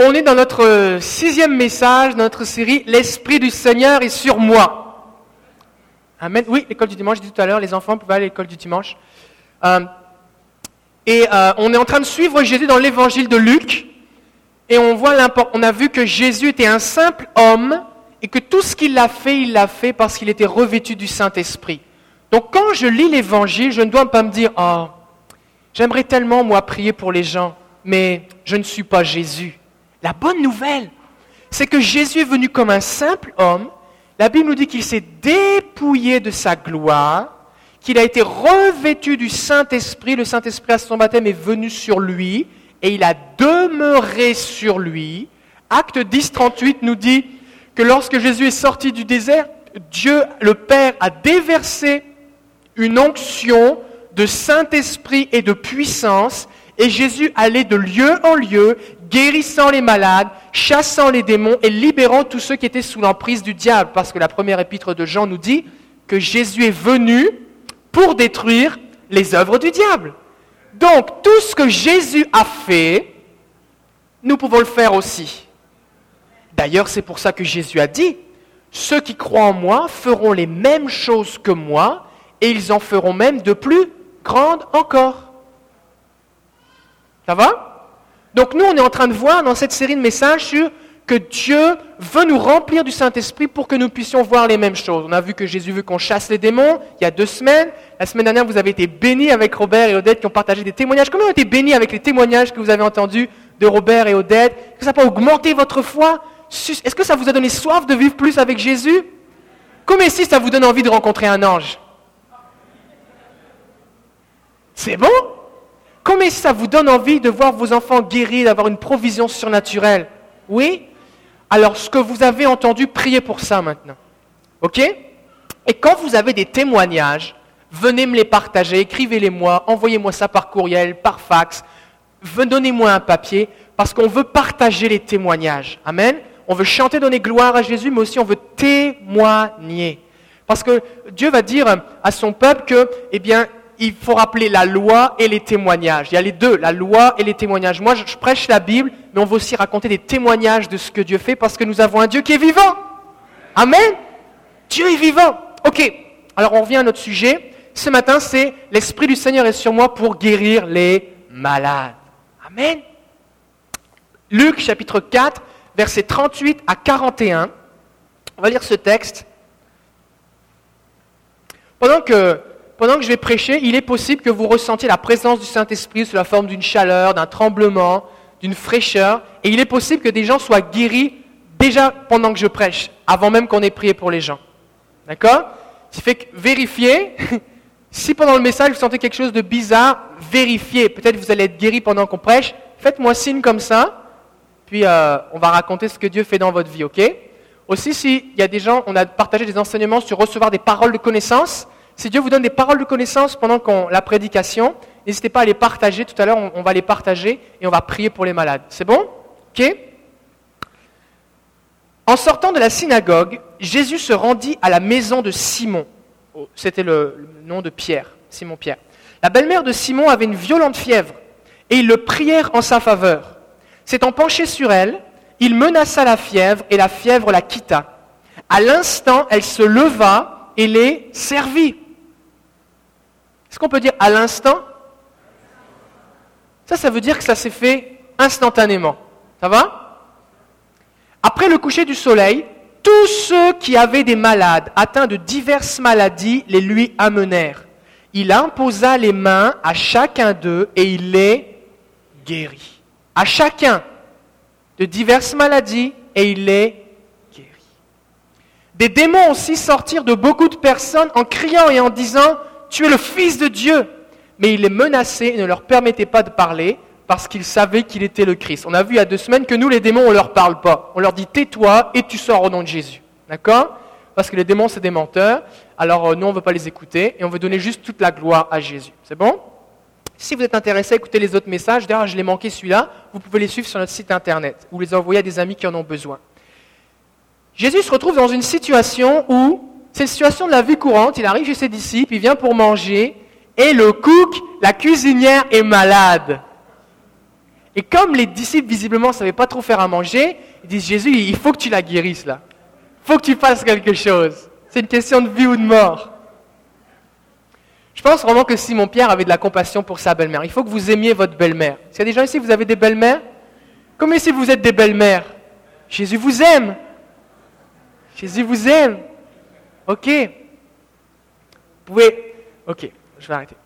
On est dans notre euh, sixième message, dans notre série L'Esprit du Seigneur est sur moi. Amen. Oui, l'école du dimanche, j'ai dit tout à l'heure, les enfants peuvent aller à l'école du dimanche. Euh, et euh, on est en train de suivre Jésus dans l'évangile de Luc. Et on, voit on a vu que Jésus était un simple homme et que tout ce qu'il a fait, il l'a fait parce qu'il était revêtu du Saint-Esprit. Donc quand je lis l'évangile, je ne dois pas me dire, oh, j'aimerais tellement, moi, prier pour les gens, mais je ne suis pas Jésus. La bonne nouvelle, c'est que Jésus est venu comme un simple homme. La Bible nous dit qu'il s'est dépouillé de sa gloire, qu'il a été revêtu du Saint-Esprit. Le Saint-Esprit à son baptême est venu sur lui et il a demeuré sur lui. Acte 10, 38 nous dit que lorsque Jésus est sorti du désert, Dieu, le Père, a déversé une onction de Saint-Esprit et de puissance, et Jésus allait de lieu en lieu, guérissant les malades, chassant les démons et libérant tous ceux qui étaient sous l'emprise du diable. Parce que la première épître de Jean nous dit que Jésus est venu pour détruire les œuvres du diable. Donc tout ce que Jésus a fait, nous pouvons le faire aussi. D'ailleurs, c'est pour ça que Jésus a dit, ceux qui croient en moi feront les mêmes choses que moi, et ils en feront même de plus grandes encore. Ça va? Donc nous, on est en train de voir dans cette série de messages que Dieu veut nous remplir du Saint-Esprit pour que nous puissions voir les mêmes choses. On a vu que Jésus veut qu'on chasse les démons il y a deux semaines. La semaine dernière, vous avez été bénis avec Robert et Odette qui ont partagé des témoignages. Comment ont été bénis avec les témoignages que vous avez entendus de Robert et Odette? Est-ce que ça peut augmenter votre foi? Est-ce que ça vous a donné soif de vivre plus avec Jésus? Comme si ça vous donne envie de rencontrer un ange? C'est bon? Comment ça vous donne envie de voir vos enfants guéris, d'avoir une provision surnaturelle? Oui? Alors, ce que vous avez entendu, priez pour ça maintenant. OK? Et quand vous avez des témoignages, venez me les partager, écrivez-les-moi, envoyez-moi ça par courriel, par fax, donnez-moi un papier, parce qu'on veut partager les témoignages. Amen? On veut chanter, donner gloire à Jésus, mais aussi on veut témoigner. Parce que Dieu va dire à son peuple que, eh bien, il faut rappeler la loi et les témoignages. Il y a les deux, la loi et les témoignages. Moi, je prêche la Bible, mais on veut aussi raconter des témoignages de ce que Dieu fait parce que nous avons un Dieu qui est vivant. Amen. Dieu est vivant. Ok. Alors on revient à notre sujet. Ce matin, c'est l'Esprit du Seigneur est sur moi pour guérir les malades. Amen. Luc chapitre 4, versets 38 à 41. On va lire ce texte. Pendant que pendant que je vais prêcher, il est possible que vous ressentiez la présence du Saint-Esprit sous la forme d'une chaleur, d'un tremblement, d'une fraîcheur. Et il est possible que des gens soient guéris déjà pendant que je prêche, avant même qu'on ait prié pour les gens. D'accord? Ce fait que vérifiez. si pendant le message vous sentez quelque chose de bizarre, vérifiez. Peut-être vous allez être guéri pendant qu'on prêche. Faites-moi signe comme ça. Puis euh, on va raconter ce que Dieu fait dans votre vie, ok? Aussi, s'il y a des gens, on a partagé des enseignements sur recevoir des paroles de connaissance. Si Dieu vous donne des paroles de connaissance pendant la prédication, n'hésitez pas à les partager. Tout à l'heure, on, va les partager et on va prier pour les malades. C'est bon? Ok En sortant de la synagogue, Jésus se rendit à la maison de Simon. Oh, c'était le, nom de Pierre, Simon Pierre. La belle-mère de Simon avait une violente fièvre et ils le prièrent en sa faveur. S'étant penché sur elle, il menaça la fièvre et la fièvre la quitta. À l'instant, elle se leva et les servit. Est-ce qu'on peut dire à l'instant? Ça, ça veut dire que ça s'est fait instantanément. Ça va? Après le coucher du soleil, tous ceux qui avaient des malades atteints de diverses maladies les lui amenèrent. Il imposa les mains à chacun d'eux et il les guérit. À chacun de diverses maladies et il les guérit. Des démons aussi sortirent de beaucoup de personnes en criant et en disant tu es le Fils de Dieu. Mais il les menaçait et ne leur permettait pas de parler parce qu'ils savaient qu'il était le Christ. On a vu il y a deux semaines que nous, les démons, on ne leur parle pas. On leur dit tais-toi et tu sors au nom de Jésus. D'accord? Parce que les démons, c'est des menteurs. Alors euh, nous, on ne veut pas les écouter et on veut donner juste toute la gloire à Jésus. C'est bon? Si vous êtes intéressé à écouter les autres messages, d'ailleurs, je l'ai manqué celui-là, vous pouvez les suivre sur notre site internet ou les envoyer à des amis qui en ont besoin. Jésus se retrouve dans une situation où c'est une situation de la vie courante. Il arrive chez ses disciples, il vient pour manger, et le cook, la cuisinière, est malade. Et comme les disciples, visiblement, ne savaient pas trop faire à manger, ils disent Jésus, il faut que tu la guérisses là. Il faut que tu fasses quelque chose. C'est une question de vie ou de mort. Je pense vraiment que Simon-Pierre avait de la compassion pour sa belle-mère. Il faut que vous aimiez votre belle-mère. S'il y a des gens ici, vous avez des belles-mères? Comme ici, vous êtes des belles-mères Jésus vous aime. Jésus vous aime. Ok. Vous pouvez... Ok, je vais arrêter.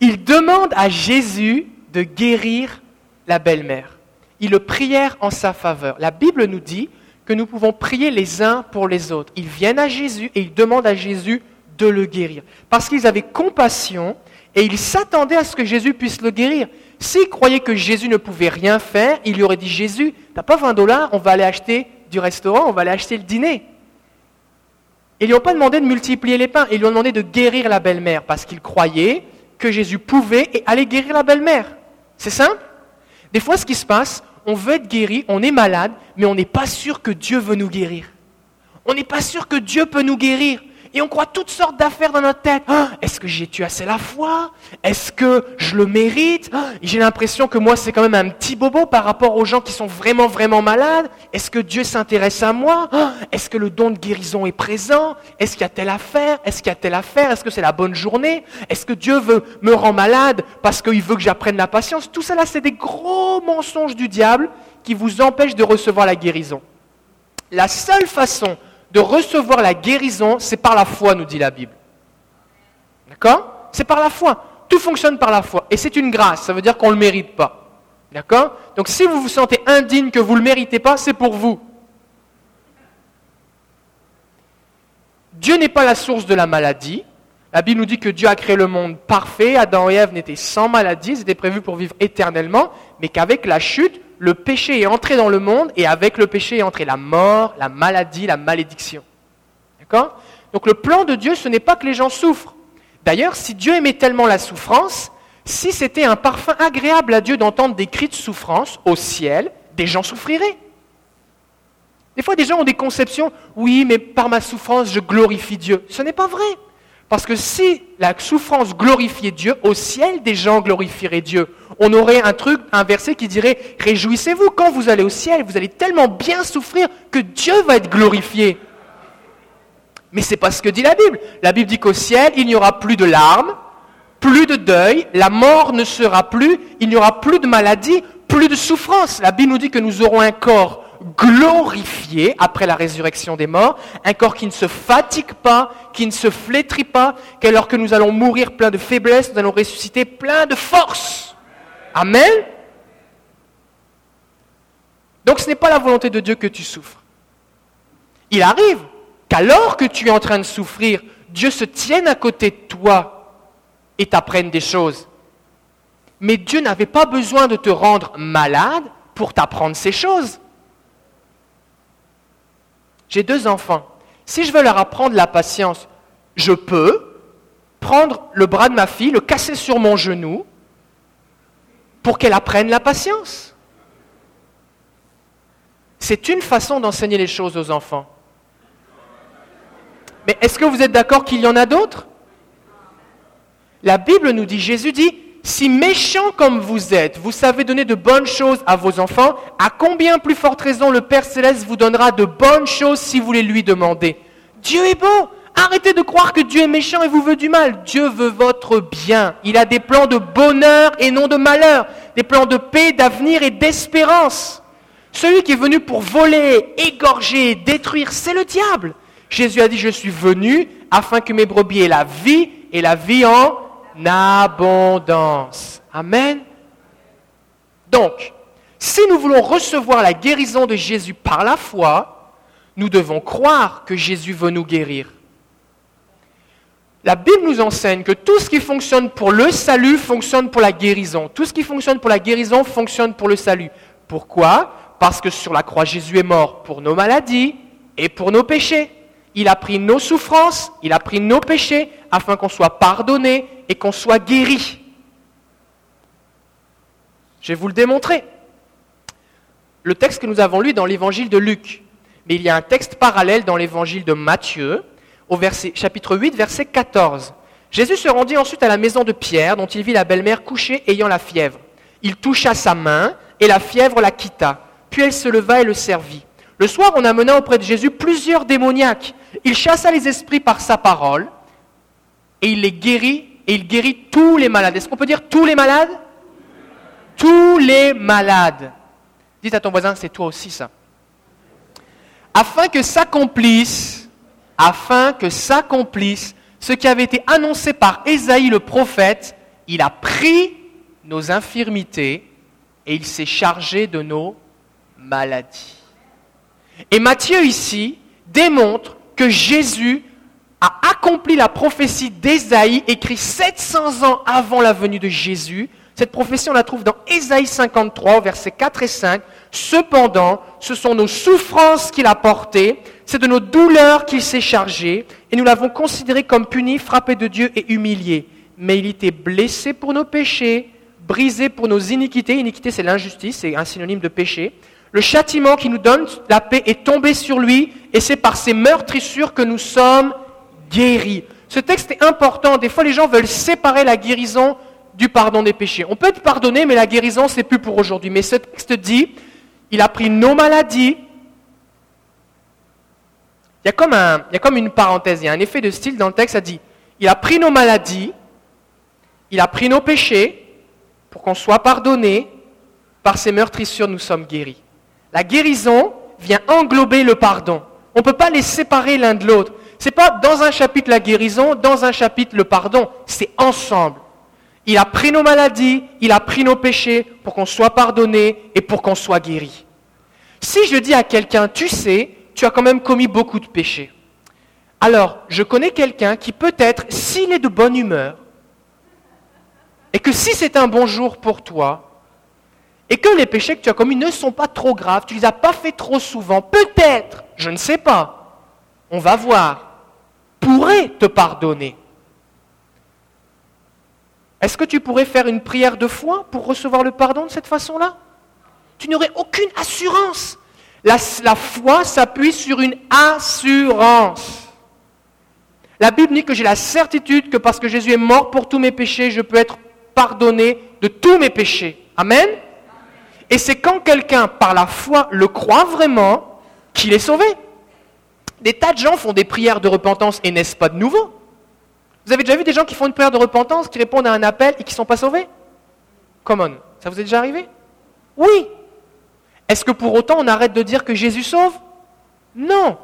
Ils demandent à Jésus de guérir la belle-mère. Ils le prièrent en sa faveur. La Bible nous dit que nous pouvons prier les uns pour les autres. Ils viennent à Jésus et ils demandent à Jésus de le guérir. Parce qu'ils avaient compassion et ils s'attendaient à ce que Jésus puisse le guérir. S'ils croyaient que Jésus ne pouvait rien faire, il lui aurait dit Jésus, t'as pas 20 dollars, on va aller acheter du restaurant, on va aller acheter le dîner. Ils lui ont pas demandé de multiplier les pains, ils lui ont demandé de guérir la belle-mère parce qu'ils croyaient que Jésus pouvait et allait guérir la belle-mère. C'est simple Des fois, ce qui se passe, on veut être guéri, on est malade, mais on n'est pas sûr que Dieu veut nous guérir. On n'est pas sûr que Dieu peut nous guérir. Et on croit toutes sortes d'affaires dans notre tête. Ah, est-ce que j'ai tué assez la foi? Est-ce que je le mérite? Ah, J'ai l'impression que moi, c'est quand même un petit bobo par rapport aux gens qui sont vraiment, vraiment malades. Est-ce que Dieu s'intéresse à moi? Ah, Est-ce que le don de guérison est présent? Est-ce qu'il y a telle affaire? Est-ce qu'il y a telle affaire? Est-ce que c'est la bonne journée? Est-ce que Dieu veut me rendre malade parce qu'il veut que j'apprenne la patience? Tout là, c'est des gros mensonges du diable qui vous empêchent de recevoir la guérison. La seule façon de recevoir la guérison, c'est par la foi, nous dit la Bible. D'accord? C'est par la foi. Tout fonctionne par la foi. Et c'est une grâce, ça veut dire qu'on ne le mérite pas. D'accord? Donc si vous vous sentez indigne, que vous ne le méritez pas, c'est pour vous. Dieu n'est pas la source de la maladie. La Bible nous dit que Dieu a créé le monde parfait. Adam et Ève n'étaient sans maladie, ils étaient prévus pour vivre éternellement, mais qu'avec la chute, le péché est entré dans le monde et avec le péché est entré la mort, la maladie, la malédiction. D'accord? Donc le plan de Dieu, ce n'est pas que les gens souffrent. D'ailleurs, si Dieu aimait tellement la souffrance, si c'était un parfum agréable à Dieu d'entendre des cris de souffrance au ciel, des gens souffriraient. Des fois, des gens ont des conceptions, oui, mais par ma souffrance, je glorifie Dieu. Ce n'est pas vrai. Parce que si la souffrance glorifiait Dieu, au ciel, des gens glorifieraient Dieu. On aurait un truc, un verset qui dirait Réjouissez-vous quand vous allez au ciel, vous allez tellement bien souffrir que Dieu va être glorifié. Mais c'est pas ce que dit la Bible. La Bible dit qu'au ciel, il n'y aura plus de larmes, plus de deuil, la mort ne sera plus, il n'y aura plus de maladie, plus de souffrance. La Bible nous dit que nous aurons un corps glorifié après la résurrection des morts, un corps qui ne se fatigue pas, qui ne se flétrit pas, qu'alors que nous allons mourir plein de faiblesse, nous allons ressusciter plein de force. Amen. Donc ce n'est pas la volonté de Dieu que tu souffres. Il arrive qu'alors que tu es en train de souffrir, Dieu se tienne à côté de toi et t'apprenne des choses. Mais Dieu n'avait pas besoin de te rendre malade pour t'apprendre ces choses. J'ai deux enfants. Si je veux leur apprendre la patience, je peux prendre le bras de ma fille, le casser sur mon genou, pour qu'elle apprenne la patience. C'est une façon d'enseigner les choses aux enfants. Mais est-ce que vous êtes d'accord qu'il y en a d'autres? La Bible nous dit, Jésus dit, si méchant comme vous êtes, vous savez donner de bonnes choses à vos enfants, à combien plus forte raison le Père céleste vous donnera de bonnes choses si vous les lui demandez? Dieu est beau. Arrêtez de croire que Dieu est méchant et vous veut du mal. Dieu veut votre bien. Il a des plans de bonheur et non de malheur, des plans de paix, d'avenir et d'espérance. Celui qui est venu pour voler, égorger, détruire, c'est le diable. Jésus a dit, je suis venu afin que mes brebis aient la vie et la vie en abondance. Amen. Donc, si nous voulons recevoir la guérison de Jésus par la foi, nous devons croire que Jésus veut nous guérir. La Bible nous enseigne que tout ce qui fonctionne pour le salut fonctionne pour la guérison. Tout ce qui fonctionne pour la guérison fonctionne pour le salut. Pourquoi? Parce que sur la croix, Jésus est mort pour nos maladies et pour nos péchés. Il a pris nos souffrances, il a pris nos péchés afin qu'on soit pardonné et qu'on soit guéri. Je vais vous le démontrer. Le texte que nous avons lu dans l'évangile de Luc, mais il y a un texte parallèle dans l'évangile de Matthieu, au verset, chapitre 8, verset 14. Jésus se rendit ensuite à la maison de Pierre, dont il vit la belle-mère couchée ayant la fièvre. Il toucha sa main, et la fièvre la quitta. Puis elle se leva et le servit. Le soir, on amena auprès de Jésus plusieurs démoniaques. Il chassa les esprits par sa parole, et il les guérit, et il guérit tous les malades. Est-ce qu'on peut dire tous les malades? Tous les malades. Dites à ton voisin, c'est toi aussi ça. Afin que s'accomplisse, afin que s'accomplisse ce qui avait été annoncé par Ésaïe le prophète, il a pris nos infirmités et il s'est chargé de nos maladies. Et Matthieu ici démontre que Jésus a accompli la prophétie d'Ésaïe, écrite 700 ans avant la venue de Jésus. Cette prophétie, on la trouve dans Ésaïe 53, versets 4 et 5. Cependant, ce sont nos souffrances qu'il a portées, c'est de nos douleurs qu'il s'est chargé, et nous l'avons considéré comme puni, frappé de Dieu et humilié. Mais il était blessé pour nos péchés, brisé pour nos iniquités. Iniquité, c'est l'injustice, c'est un synonyme de péché. Le châtiment qui nous donne la paix est tombé sur lui, et c'est par ses meurtrissures que nous sommes guéris. Ce texte est important. Des fois, les gens veulent séparer la guérison du pardon des péchés. On peut être pardonné, mais la guérison, c'est plus pour aujourd'hui. Mais ce texte dit, il a pris nos maladies. Il y, a comme une parenthèse, il y a un effet de style dans le texte, ça dit, il a pris nos maladies, il a pris nos péchés pour qu'on soit pardonné, par ses meurtrissures nous sommes guéris. La guérison vient englober le pardon. On ne peut pas les séparer l'un de l'autre. Ce n'est pas dans un chapitre la guérison, dans un chapitre le pardon, c'est ensemble. Il a pris nos maladies, il a pris nos péchés pour qu'on soit pardonné et pour qu'on soit guéri. Si je dis à quelqu'un, tu sais, tu as quand même commis beaucoup de péchés. Alors, je connais quelqu'un qui peut-être, s'il est de bonne humeur, et que si c'est un bon jour pour toi, et que les péchés que tu as commis ne sont pas trop graves, tu ne les as pas fait trop souvent, peut-être, je ne sais pas, on va voir, pourrait te pardonner. Est-ce que tu pourrais faire une prière de foi pour recevoir le pardon de cette façon-là? Tu n'aurais aucune assurance. La, la foi s'appuie sur une assurance. La Bible dit que j'ai la certitude que parce que Jésus est mort pour tous mes péchés, je peux être pardonné de tous mes péchés. Amen? Et c'est quand quelqu'un, par la foi, le croit vraiment, qu'il est sauvé. Des tas de gens font des prières de repentance et n'est-ce pas de nouveau? Vous avez déjà vu des gens qui font une prière de repentance, qui répondent à un appel et qui ne sont pas sauvés? Come on, ça vous est déjà arrivé? Oui. Est-ce que pour autant on arrête de dire que Jésus sauve? Non.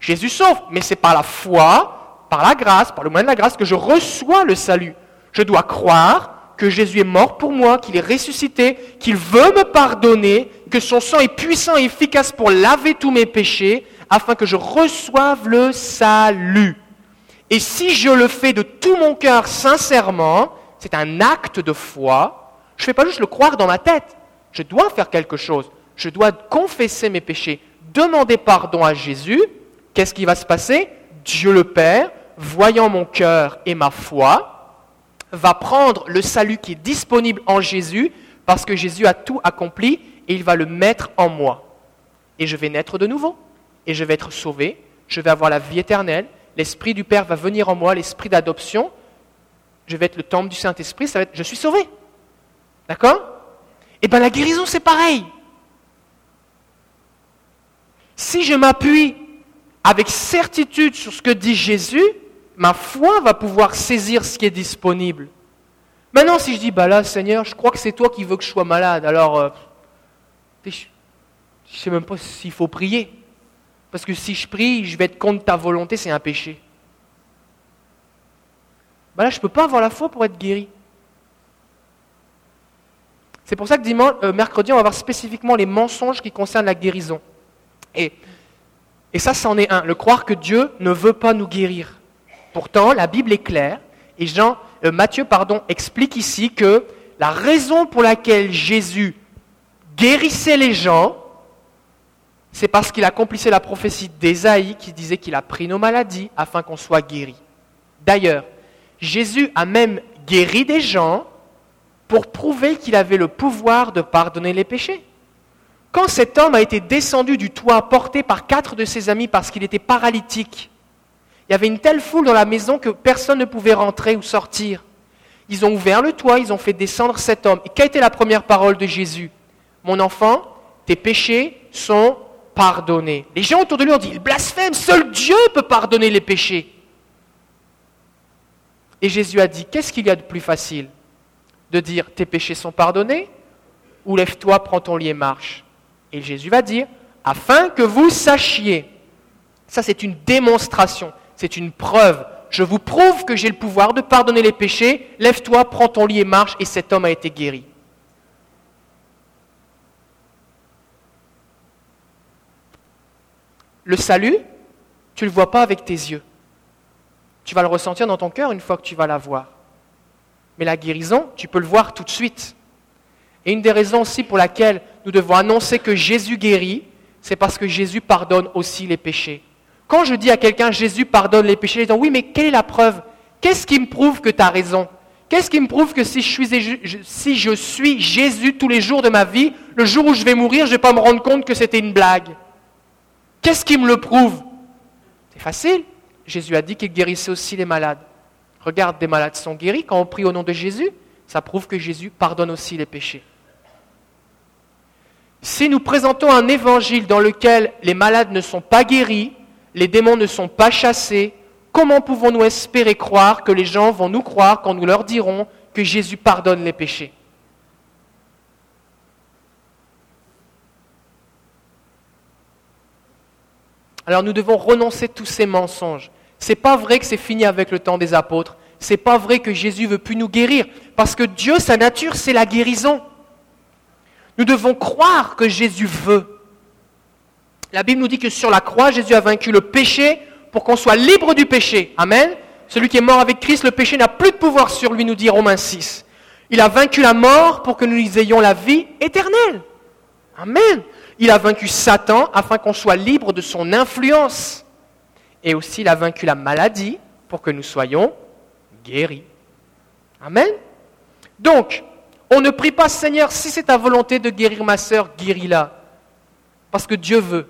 Jésus sauve, mais c'est par la foi, par la grâce, par le moyen de la grâce que je reçois le salut. Je dois croire que Jésus est mort pour moi, qu'il est ressuscité, qu'il veut me pardonner, que son sang est puissant et efficace pour laver tous mes péchés, afin que je reçoive le salut. Et si je le fais de tout mon cœur sincèrement, c'est un acte de foi. Je ne fais pas juste le croire dans ma tête. Je dois faire quelque chose. Je dois confesser mes péchés, demander pardon à Jésus. Qu'est-ce qui va se passer? Dieu le Père, voyant mon cœur et ma foi, va prendre le salut qui est disponible en Jésus, parce que Jésus a tout accompli, et il va le mettre en moi. Et je vais naître de nouveau. Et je vais être sauvé. Je vais avoir la vie éternelle l'Esprit du Père va venir en moi, l'Esprit d'adoption, je vais être le temple du Saint-Esprit, ça je suis sauvé. D'accord? Eh bien la guérison, c'est pareil. Si je m'appuie avec certitude sur ce que dit Jésus, ma foi va pouvoir saisir ce qui est disponible. Maintenant, si je dis, bah là, Seigneur, je crois que c'est toi qui veux que je sois malade, alors euh, je ne sais même pas s'il faut prier. Parce que si je prie, je vais être contre ta volonté, c'est un péché. Ben là, je ne peux pas avoir la foi pour être guéri. C'est pour ça que dimanche, euh, mercredi, on va voir spécifiquement les mensonges qui concernent la guérison. Et ça, c'en est un. Le croire que Dieu ne veut pas nous guérir. Pourtant, la Bible est claire. Et Jean, euh, Matthieu pardon, explique ici que la raison pour laquelle Jésus guérissait les gens, c'est parce qu'il accomplissait la prophétie d'Ésaïe qui disait qu'il a pris nos maladies afin qu'on soit guéri. D'ailleurs, Jésus a même guéri des gens pour prouver qu'il avait le pouvoir de pardonner les péchés. Quand cet homme a été descendu du toit porté par quatre de ses amis parce qu'il était paralytique, Il y avait une telle foule dans la maison que personne ne pouvait rentrer ou sortir. Ils ont ouvert le toit, ils ont fait descendre cet homme. Et quelle était la première parole de Jésus? Mon enfant, tes péchés sont pardonnés. Les gens autour de lui ont dit, il blasphème, seul Dieu peut pardonner les péchés. Et Jésus a dit, qu'est-ce qu'il y a de plus facile? De dire, tes péchés sont pardonnés Ou lève-toi, prends ton lit et marche. Et Jésus va dire, afin que vous sachiez. Ça, c'est une démonstration, c'est une preuve. Je vous prouve que j'ai le pouvoir de pardonner les péchés. Lève-toi, prends ton lit et marche. Et cet homme a été guéri. Le salut, tu ne le vois pas avec tes yeux. Tu vas le ressentir dans ton cœur une fois que tu vas la voir. Mais la guérison, tu peux le voir tout de suite. Et une des raisons aussi pour laquelle nous devons annoncer que Jésus guérit, c'est parce que Jésus pardonne aussi les péchés. Quand je dis à quelqu'un Jésus pardonne les péchés, ils disent oui, mais quelle est la preuve? Qu'est-ce qui me prouve que tu as raison? Qu'est-ce qui me prouve que si je, suis, si je suis Jésus tous les jours de ma vie, le jour où je vais mourir, je ne vais pas me rendre compte que c'était une blague? Qu'est-ce qui me le prouve? C'est facile. Jésus a dit qu'il guérissait aussi les malades. Regarde, des malades sont guéris quand on prie au nom de Jésus. Ça prouve que Jésus pardonne aussi les péchés. Si nous présentons un évangile dans lequel les malades ne sont pas guéris, les démons ne sont pas chassés, comment pouvons-nous espérer croire que les gens vont nous croire quand nous leur dirons que Jésus pardonne les péchés? Alors nous devons renoncer tous ces mensonges. C'est pas vrai que c'est fini avec le temps des apôtres. C'est pas vrai que Jésus veut plus nous guérir. Parce que Dieu, sa nature, c'est la guérison. Nous devons croire que Jésus veut. La Bible nous dit que sur la croix, Jésus a vaincu le péché pour qu'on soit libre du péché. Amen. Celui qui est mort avec Christ, le péché n'a plus de pouvoir sur lui, nous dit Romains 6. Il a vaincu la mort pour que nous ayons la vie éternelle. Amen. Il a vaincu Satan afin qu'on soit libre de son influence. Et aussi, il a vaincu la maladie pour que nous soyons guéris. Amen. Donc, on ne prie pas Seigneur, si c'est ta volonté de guérir ma sœur, guéris-la. Parce que Dieu veut.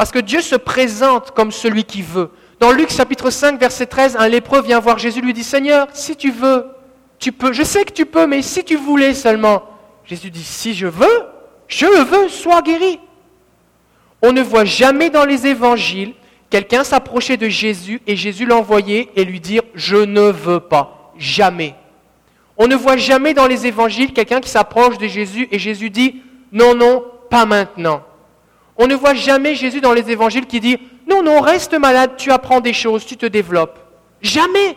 Parce que Dieu se présente comme celui qui veut. Dans Luc chapitre 5, verset 13, un lépreux vient voir Jésus, lui dit Seigneur, si tu veux, tu peux. Je sais que tu peux, mais si tu voulais seulement. Jésus dit Si je veux, je veux, sois guéri. On ne voit jamais dans les évangiles quelqu'un s'approcher de Jésus et Jésus l'envoyer et lui dire Je ne veux pas. Jamais. On ne voit jamais dans les évangiles quelqu'un qui s'approche de Jésus et Jésus dit Non, non, pas maintenant. On ne voit jamais Jésus dans les évangiles qui dit Non, non, reste malade, tu apprends des choses, tu te développes. Jamais.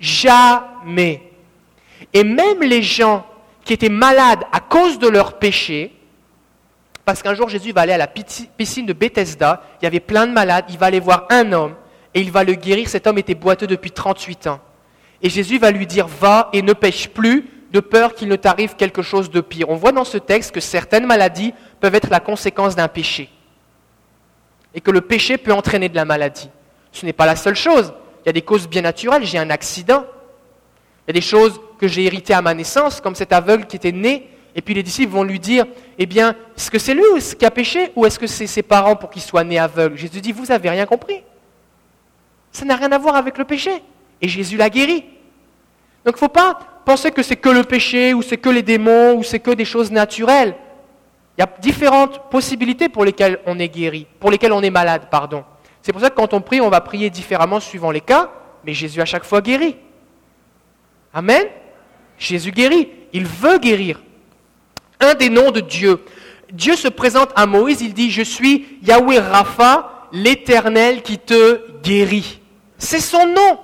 Jamais. Et même les gens qui étaient malades à cause de leur péché, parce qu'un jour, Jésus va aller à la piscine de Bethesda, il y avait plein de malades, il va aller voir un homme et il va le guérir. Cet homme était boiteux depuis 38 ans. Et Jésus va lui dire, va et ne pêche plus de peur qu'il ne t'arrive quelque chose de pire. On voit dans ce texte que certaines maladies peuvent être la conséquence d'un péché. Et que le péché peut entraîner de la maladie. Ce n'est pas la seule chose. Il y a des causes bien naturelles. J'ai un accident. Il y a des choses que j'ai héritées à ma naissance, comme cet aveugle qui était né et puis les disciples vont lui dire, eh bien, est-ce que c'est lui qui a péché ou est-ce que c'est ses parents pour qu'il soit né aveugle? Jésus dit, vous n'avez rien compris. Ça n'a rien à voir avec le péché. Et Jésus l'a guéri. Donc il ne faut pas penser que c'est que le péché ou c'est que les démons ou c'est que des choses naturelles. Il y a différentes possibilités pour lesquelles on est guéri, pour lesquelles on est malade, pardon. C'est pour ça que quand on prie, on va prier différemment suivant les cas, mais Jésus a chaque fois guéri. Amen. Jésus guérit. Il veut guérir un des noms de Dieu. Dieu se présente à Moïse, il dit, je suis Yahweh Rapha, l'Éternel qui te guérit. C'est son nom.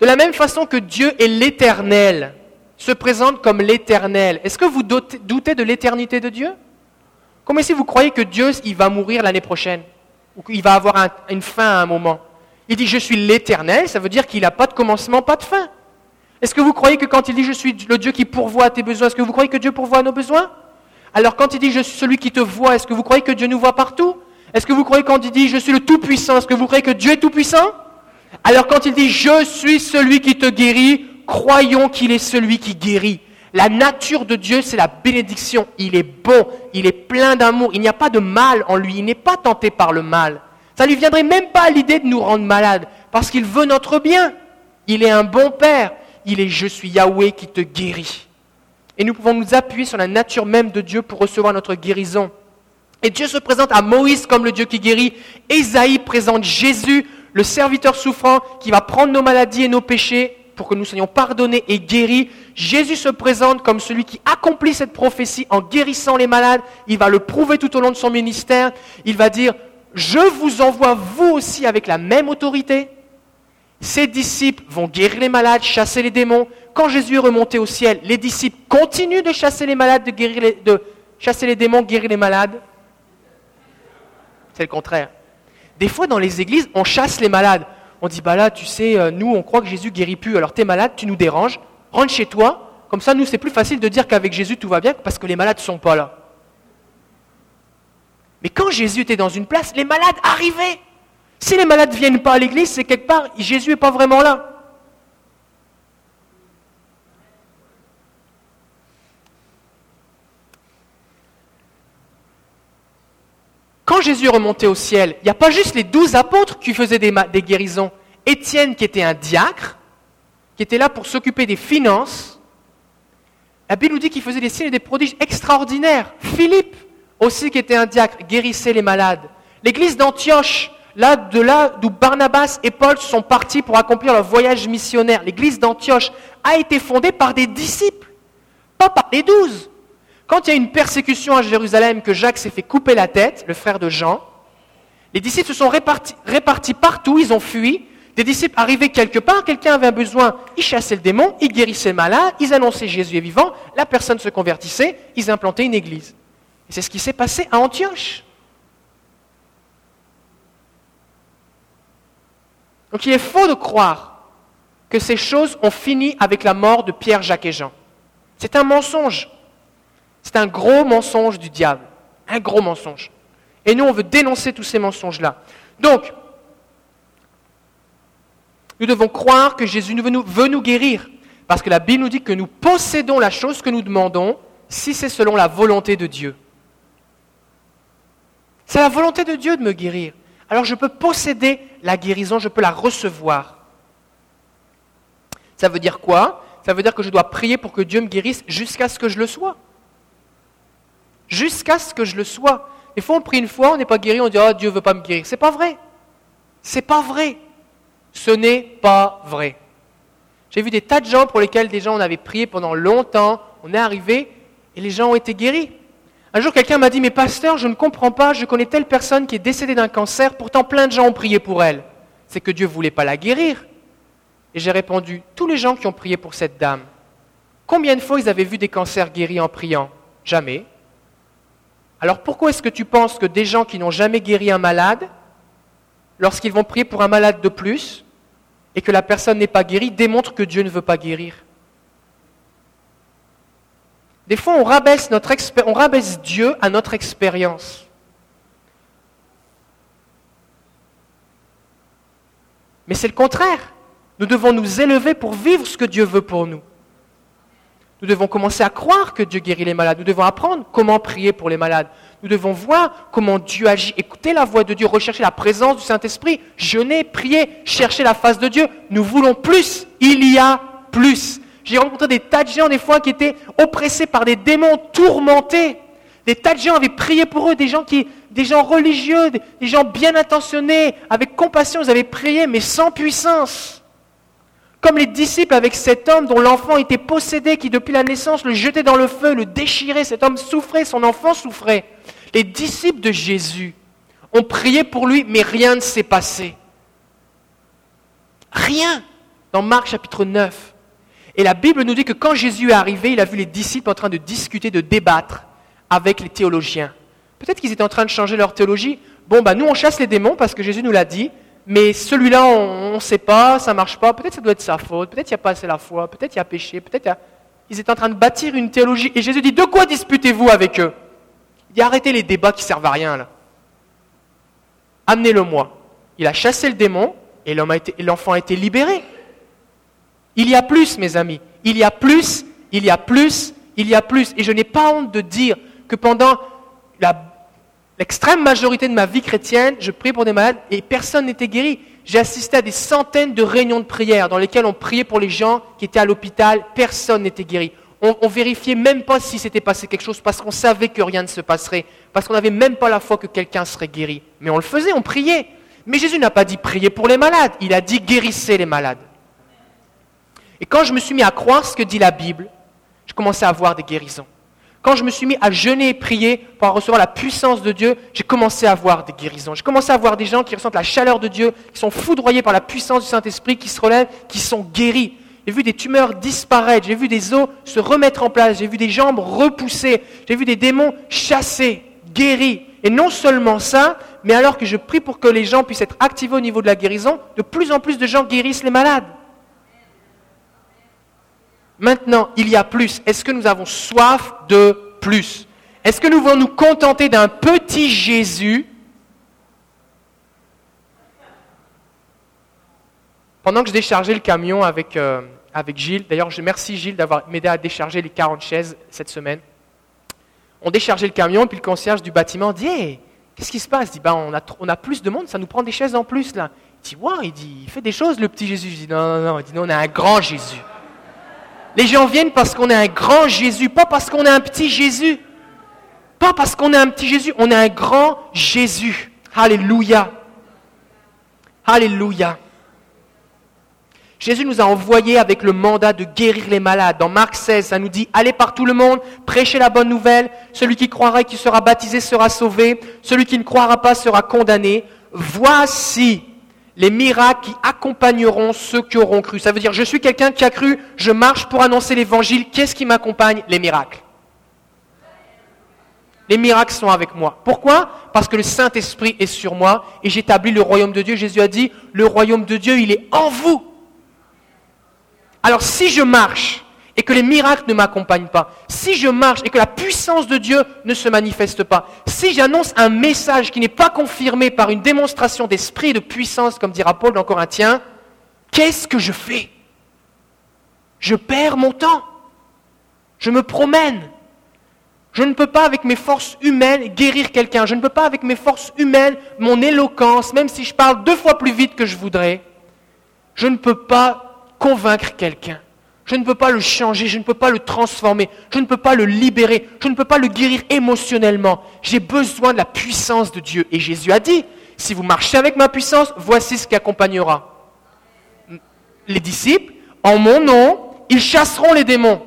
De la même façon que Dieu est l'Éternel, se présente comme l'Éternel. Est-ce que vous doutez de l'éternité de Dieu? Comment si vous croyez que Dieu, il va mourir l'année prochaine Ou qu'il va avoir une fin à un moment. Il dit, je suis l'Éternel, ça veut dire qu'il n'a pas de commencement, pas de fin. Est-ce que vous croyez que quand il dit je suis le Dieu qui pourvoit à tes besoins, est-ce que vous croyez que Dieu pourvoit à nos besoins? Alors quand il dit je suis celui qui te voit, est-ce que vous croyez que Dieu nous voit partout? Est-ce que vous croyez quand il dit je suis le Tout-Puissant, est-ce que vous croyez que Dieu est Tout-Puissant? Alors quand il dit je suis celui qui te guérit, croyons qu'il est celui qui guérit. La nature de Dieu, c'est la bénédiction. Il est bon, il est plein d'amour, il n'y a pas de mal en lui, il n'est pas tenté par le mal. Ça lui viendrait même pas à l'idée de nous rendre malades, parce qu'il veut notre bien. Il est un bon Père. Il est Je suis Yahweh qui te guérit. Et nous pouvons nous appuyer sur la nature même de Dieu pour recevoir notre guérison. Et Dieu se présente à Moïse comme le Dieu qui guérit. Ésaïe présente Jésus, le serviteur souffrant, qui va prendre nos maladies et nos péchés pour que nous soyons pardonnés et guéris. Jésus se présente comme celui qui accomplit cette prophétie en guérissant les malades. Il va le prouver tout au long de son ministère. Il va dire, je vous envoie vous aussi avec la même autorité. Ses disciples vont guérir les malades, chasser les démons. Quand Jésus est remonté au ciel, les disciples continuent de chasser les malades, de, guérir les, de chasser les démons, guérir les malades. C'est le contraire. Des fois, dans les églises, on chasse les malades. On dit, bah là, tu sais, euh, nous, on croit que Jésus guérit plus, alors tu es malade, tu nous déranges, rentre chez toi. Comme ça, nous, c'est plus facile de dire qu'avec Jésus, tout va bien, parce que les malades ne sont pas là. Mais quand Jésus était dans une place, les malades arrivaient. Si les malades ne viennent pas à l'église, c'est quelque part, Jésus n'est pas vraiment là. Quand Jésus est remonté au ciel, il n'y a pas juste les douze apôtres qui faisaient des, des guérisons. Étienne, qui était un diacre, qui était là pour s'occuper des finances, la Bible nous dit qu'il faisait des signes et des prodiges extraordinaires. Philippe, aussi qui était un diacre, guérissait les malades. L'église d'Antioche, là, de là d'où Barnabas et Paul sont partis pour accomplir leur voyage missionnaire, l'église d'Antioche a été fondée par des disciples, pas par les douze. Quand il y a une persécution à Jérusalem, que Jacques s'est fait couper la tête, le frère de Jean, les disciples se sont répartis, partout, ils ont fui. Des disciples arrivaient quelque part, quelqu'un avait un besoin, ils chassaient le démon, ils guérissaient le ils annonçaient Jésus est vivant, la personne se convertissait, ils implantaient une église. Et c'est ce qui s'est passé à Antioche. Donc il est faux de croire que ces choses ont fini avec la mort de Pierre, Jacques et Jean. C'est un mensonge. C'est un gros mensonge du diable. Un gros mensonge. Et nous, on veut dénoncer tous ces mensonges-là. Donc, nous devons croire que Jésus veut nous guérir. Parce que la Bible nous dit que nous possédons la chose que nous demandons si c'est selon la volonté de Dieu. C'est la volonté de Dieu de me guérir. Alors je peux posséder la guérison, je peux la recevoir. Ça veut dire quoi? Ça veut dire que je dois prier pour que Dieu me guérisse jusqu'à ce que je le sois jusqu'à ce que je le sois. Des fois, on prie une fois, on n'est pas guéri, on dit oh, Dieu ne veut pas me guérir. C'est pas vrai. C'est pas vrai. Ce n'est pas vrai. J'ai vu des tas de gens pour lesquels des gens on avait prié pendant longtemps, on est arrivé et les gens ont été guéris. Un jour, quelqu'un m'a dit Mais pasteur, je ne comprends pas, je connais telle personne qui est décédée d'un cancer, pourtant plein de gens ont prié pour elle. C'est que Dieu ne voulait pas la guérir. Et j'ai répondu Tous les gens qui ont prié pour cette dame, combien de fois ils avaient vu des cancers guéris en priant? Jamais. Alors pourquoi est-ce que tu penses que des gens qui n'ont jamais guéri un malade, lorsqu'ils vont prier pour un malade de plus, et que la personne n'est pas guérie, démontrent que Dieu ne veut pas guérir? Des fois, on rabaisse, notre on rabaisse Dieu à notre expérience. Mais c'est le contraire. Nous devons nous élever pour vivre ce que Dieu veut pour nous. Nous devons commencer à croire que Dieu guérit les malades. Nous devons apprendre comment prier pour les malades. Nous devons voir comment Dieu agit, écouter la voix de Dieu, rechercher la présence du Saint-Esprit, jeûner, prier, chercher la face de Dieu. Nous voulons plus. Il y a plus. J'ai rencontré des tas de gens des fois qui étaient oppressés par des démons tourmentés. Des tas de gens avaient prié pour eux, des gens, qui, des gens religieux, des, des gens bien intentionnés, avec compassion, ils avaient prié, mais sans puissance. Comme les disciples avec cet homme dont l'enfant était possédé, qui depuis la naissance le jetait dans le feu, le déchirait, cet homme souffrait, son enfant souffrait. Les disciples de Jésus ont prié pour lui, mais rien ne s'est passé. Rien dans Marc chapitre 9. Et la Bible nous dit que quand Jésus est arrivé, il a vu les disciples en train de discuter, de débattre avec les théologiens. Peut-être qu'ils étaient en train de changer leur théologie. Bon, bah nous on chasse les démons parce que Jésus nous l'a dit, mais celui-là, on ne sait pas, ça ne marche pas, peut-être ça doit être sa faute, peut-être il n'y a pas assez la foi, peut-être il y a péché, peut-être a... ils étaient en train de bâtir une théologie. Et Jésus dit, de quoi disputez-vous avec eux? Il dit, arrêtez les débats qui servent à rien là. Amenez-le-moi. Il a chassé le démon et l'enfant a été libéré. Il y a plus, mes amis. Il y a plus, il y a plus, il y a plus. Et je n'ai pas honte de dire que pendant la L'extrême majorité de ma vie chrétienne, je prie pour des malades et personne n'était guéri. J'ai assisté à des centaines de réunions de prière dans lesquelles on priait pour les gens qui étaient à l'hôpital, personne n'était guéri. On, on, vérifiait même pas si s'était passé quelque chose parce qu'on savait que rien ne se passerait, parce qu'on n'avait même pas la foi que quelqu'un serait guéri. Mais on le faisait, on priait. Mais Jésus n'a pas dit prier pour les malades, il a dit guérissez les malades. Et quand je me suis mis à croire ce que dit la Bible, je commençais à avoir des guérisons. Quand je me suis mis à jeûner et prier pour recevoir la puissance de Dieu, j'ai commencé à avoir des guérisons. J'ai commencé à voir des gens qui ressentent la chaleur de Dieu, qui sont foudroyés par la puissance du Saint-Esprit, qui se relèvent, qui sont guéris. J'ai vu des tumeurs disparaître, j'ai vu des os se remettre en place, j'ai vu des jambes repoussées, j'ai vu des démons chassés, guéris. Et non seulement ça, mais alors que je prie pour que les gens puissent être activés au niveau de la guérison, de plus en plus de gens guérissent les malades. Maintenant, il y a plus. Est-ce que nous avons soif de plus? Est-ce que nous voulons nous contenter d'un petit Jésus? Pendant que je déchargeais le camion avec, euh, avec Gilles, d'ailleurs je remercie Gilles d'avoir m'aidé à décharger les 40 chaises cette semaine, on déchargeait le camion, puis le concierge du bâtiment dit hey, Qu'est-ce qui se passe? Il dit ben, on, a, on a plus de monde, ça nous prend des chaises en plus là. Il dit Waouh, il dit Il fait des choses le petit Jésus. Je dis Non, non, non, il dit Non, on a un grand Jésus. Les gens viennent parce qu'on est un grand Jésus, pas parce qu'on est un petit Jésus. Pas parce qu'on est un petit Jésus, on est un grand Jésus. Alléluia. Alléluia. Jésus nous a envoyés avec le mandat de guérir les malades. Dans Marc 16, ça nous dit, allez par tout le monde, prêchez la bonne nouvelle. Celui qui croira et qui sera baptisé sera sauvé. Celui qui ne croira pas sera condamné. Voici les miracles qui accompagneront ceux qui auront cru. Ça veut dire, je suis quelqu'un qui a cru, je marche pour annoncer l'évangile. Qu'est-ce qui m'accompagne? Les miracles. Les miracles sont avec moi. Pourquoi? Parce que le Saint-Esprit est sur moi et j'établis le royaume de Dieu. Jésus a dit, le royaume de Dieu, il est en vous. Alors si je marche et que les miracles ne m'accompagnent pas, si je marche et que la puissance de Dieu ne se manifeste pas, si j'annonce un message qui n'est pas confirmé par une démonstration d'esprit et de puissance, comme dira Paul dans Corinthiens, qu'est-ce que je fais? Je perds mon temps. Je me promène. Je ne peux pas avec mes forces humaines guérir quelqu'un. Je ne peux pas avec mes forces humaines, mon éloquence, même si je parle deux fois plus vite que je voudrais, je ne peux pas convaincre quelqu'un. Je ne peux pas le changer, je ne peux pas le transformer, je ne peux pas le libérer, je ne peux pas le guérir émotionnellement. J'ai besoin de la puissance de Dieu. Et Jésus a dit, si vous marchez avec ma puissance, voici ce qui accompagnera. Les disciples, en mon nom, ils chasseront les démons.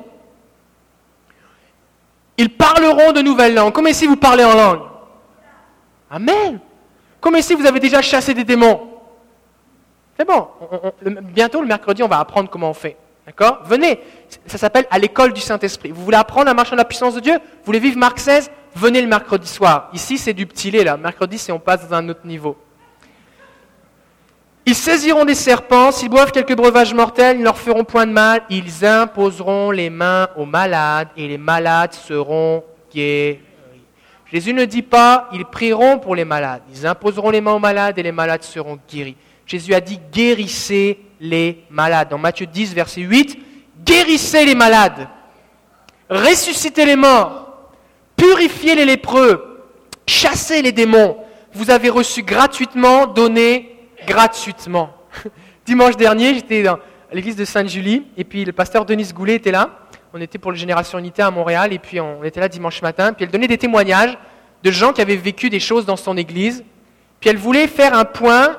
Ils parleront de nouvelles langues, comme ici vous parlez en langue? Amen. Comme ici vous avez déjà chassé des démons? C'est bon. bientôt, le mercredi, on va apprendre comment on fait. D'accord Venez. Ça s'appelle à l'école du Saint-Esprit. Vous voulez apprendre à marcher dans la puissance de Dieu Vous voulez vivre Marc 16 Venez le mercredi soir. Ici, c'est du petit lait, là. Mercredi, c'est on passe dans un autre niveau. Ils saisiront des serpents, s'ils boivent quelques breuvages mortels, ils ne leur feront point de mal, ils imposeront les mains aux malades, et les malades seront guéris. Jésus ne dit pas, ils prieront pour les malades, ils imposeront les mains aux malades, et les malades seront guéris. Jésus a dit, guérissez les malades. Dans Matthieu 10, verset 8, guérissez les malades, ressuscitez les morts, purifiez les lépreux, chassez les démons. Vous avez reçu gratuitement, donné gratuitement. Dimanche dernier, j'étais à l'église de Sainte-Julie, et puis le pasteur Denis Goulet était là. On était pour le Génération Unité à Montréal, et puis on était là dimanche matin, puis elle donnait des témoignages de gens qui avaient vécu des choses dans son église. Puis elle voulait faire un point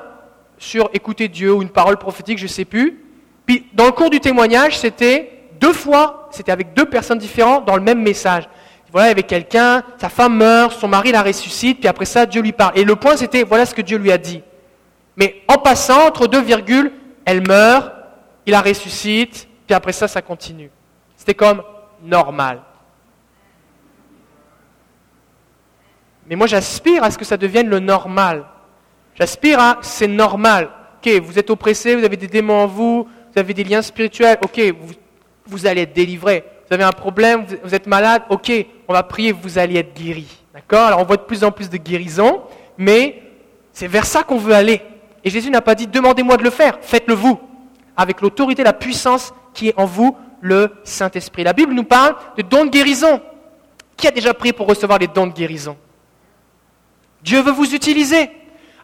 sur écouter Dieu ou une parole prophétique, je ne sais plus. Puis dans le cours du témoignage, c'était deux fois, c'était avec deux personnes différentes dans le même message. Voilà, il y avait quelqu'un, sa femme meurt, son mari la ressuscite, puis après ça, Dieu lui parle. Et le point, c'était, voilà ce que Dieu lui a dit. Mais en passant, entre deux virgules, elle meurt, il la ressuscite, puis après ça, ça continue. C'était comme normal. Mais moi, j'aspire à ce que ça devienne le normal. J'aspire à c'est normal. Ok, vous êtes oppressé, vous avez des démons en vous, vous avez des liens spirituels. Ok, vous, allez être délivré. Vous avez un problème, vous, êtes malade. Ok, on va prier, vous allez être guéri. D'accord? Alors on voit de plus en plus de guérisons, mais c'est vers ça qu'on veut aller. Et Jésus n'a pas dit demandez-moi de le faire, faites-le vous, avec l'autorité, la puissance qui est en vous, le Saint-Esprit. La Bible nous parle de dons de guérison. Qui a déjà prié pour recevoir les dons de guérison? Dieu veut vous utiliser.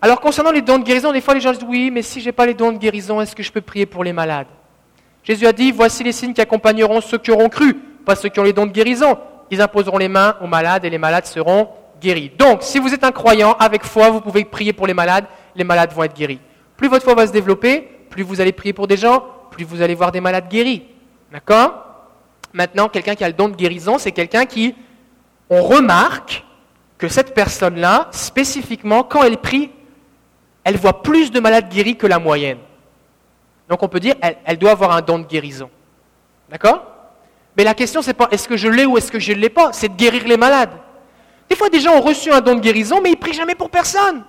Alors concernant les dons de guérison, des fois les gens disent oui, mais si je n'ai pas les dons de guérison, est-ce que je peux prier pour les malades? Jésus a dit, voici les signes qui accompagneront ceux qui auront cru, pas ceux qui ont les dons de guérison. Ils imposeront les mains aux malades et les malades seront guéris. Donc, si vous êtes un croyant, avec foi, vous pouvez prier pour les malades, les malades vont être guéris. Plus votre foi va se développer, plus vous allez prier pour des gens, plus vous allez voir des malades guéris. D'accord? Maintenant, quelqu'un qui a le don de guérison, c'est quelqu'un qui, on remarque que cette personne-là, spécifiquement, quand elle prie, elle voit plus de malades guéris que la moyenne. Donc on peut dire, elle, doit avoir un don de guérison. D'accord? Mais la question, c'est pas est-ce que je l'ai ou est-ce que je ne l'ai pas, c'est de guérir les malades. Des fois, des gens ont reçu un don de guérison, mais ils prient jamais pour personne.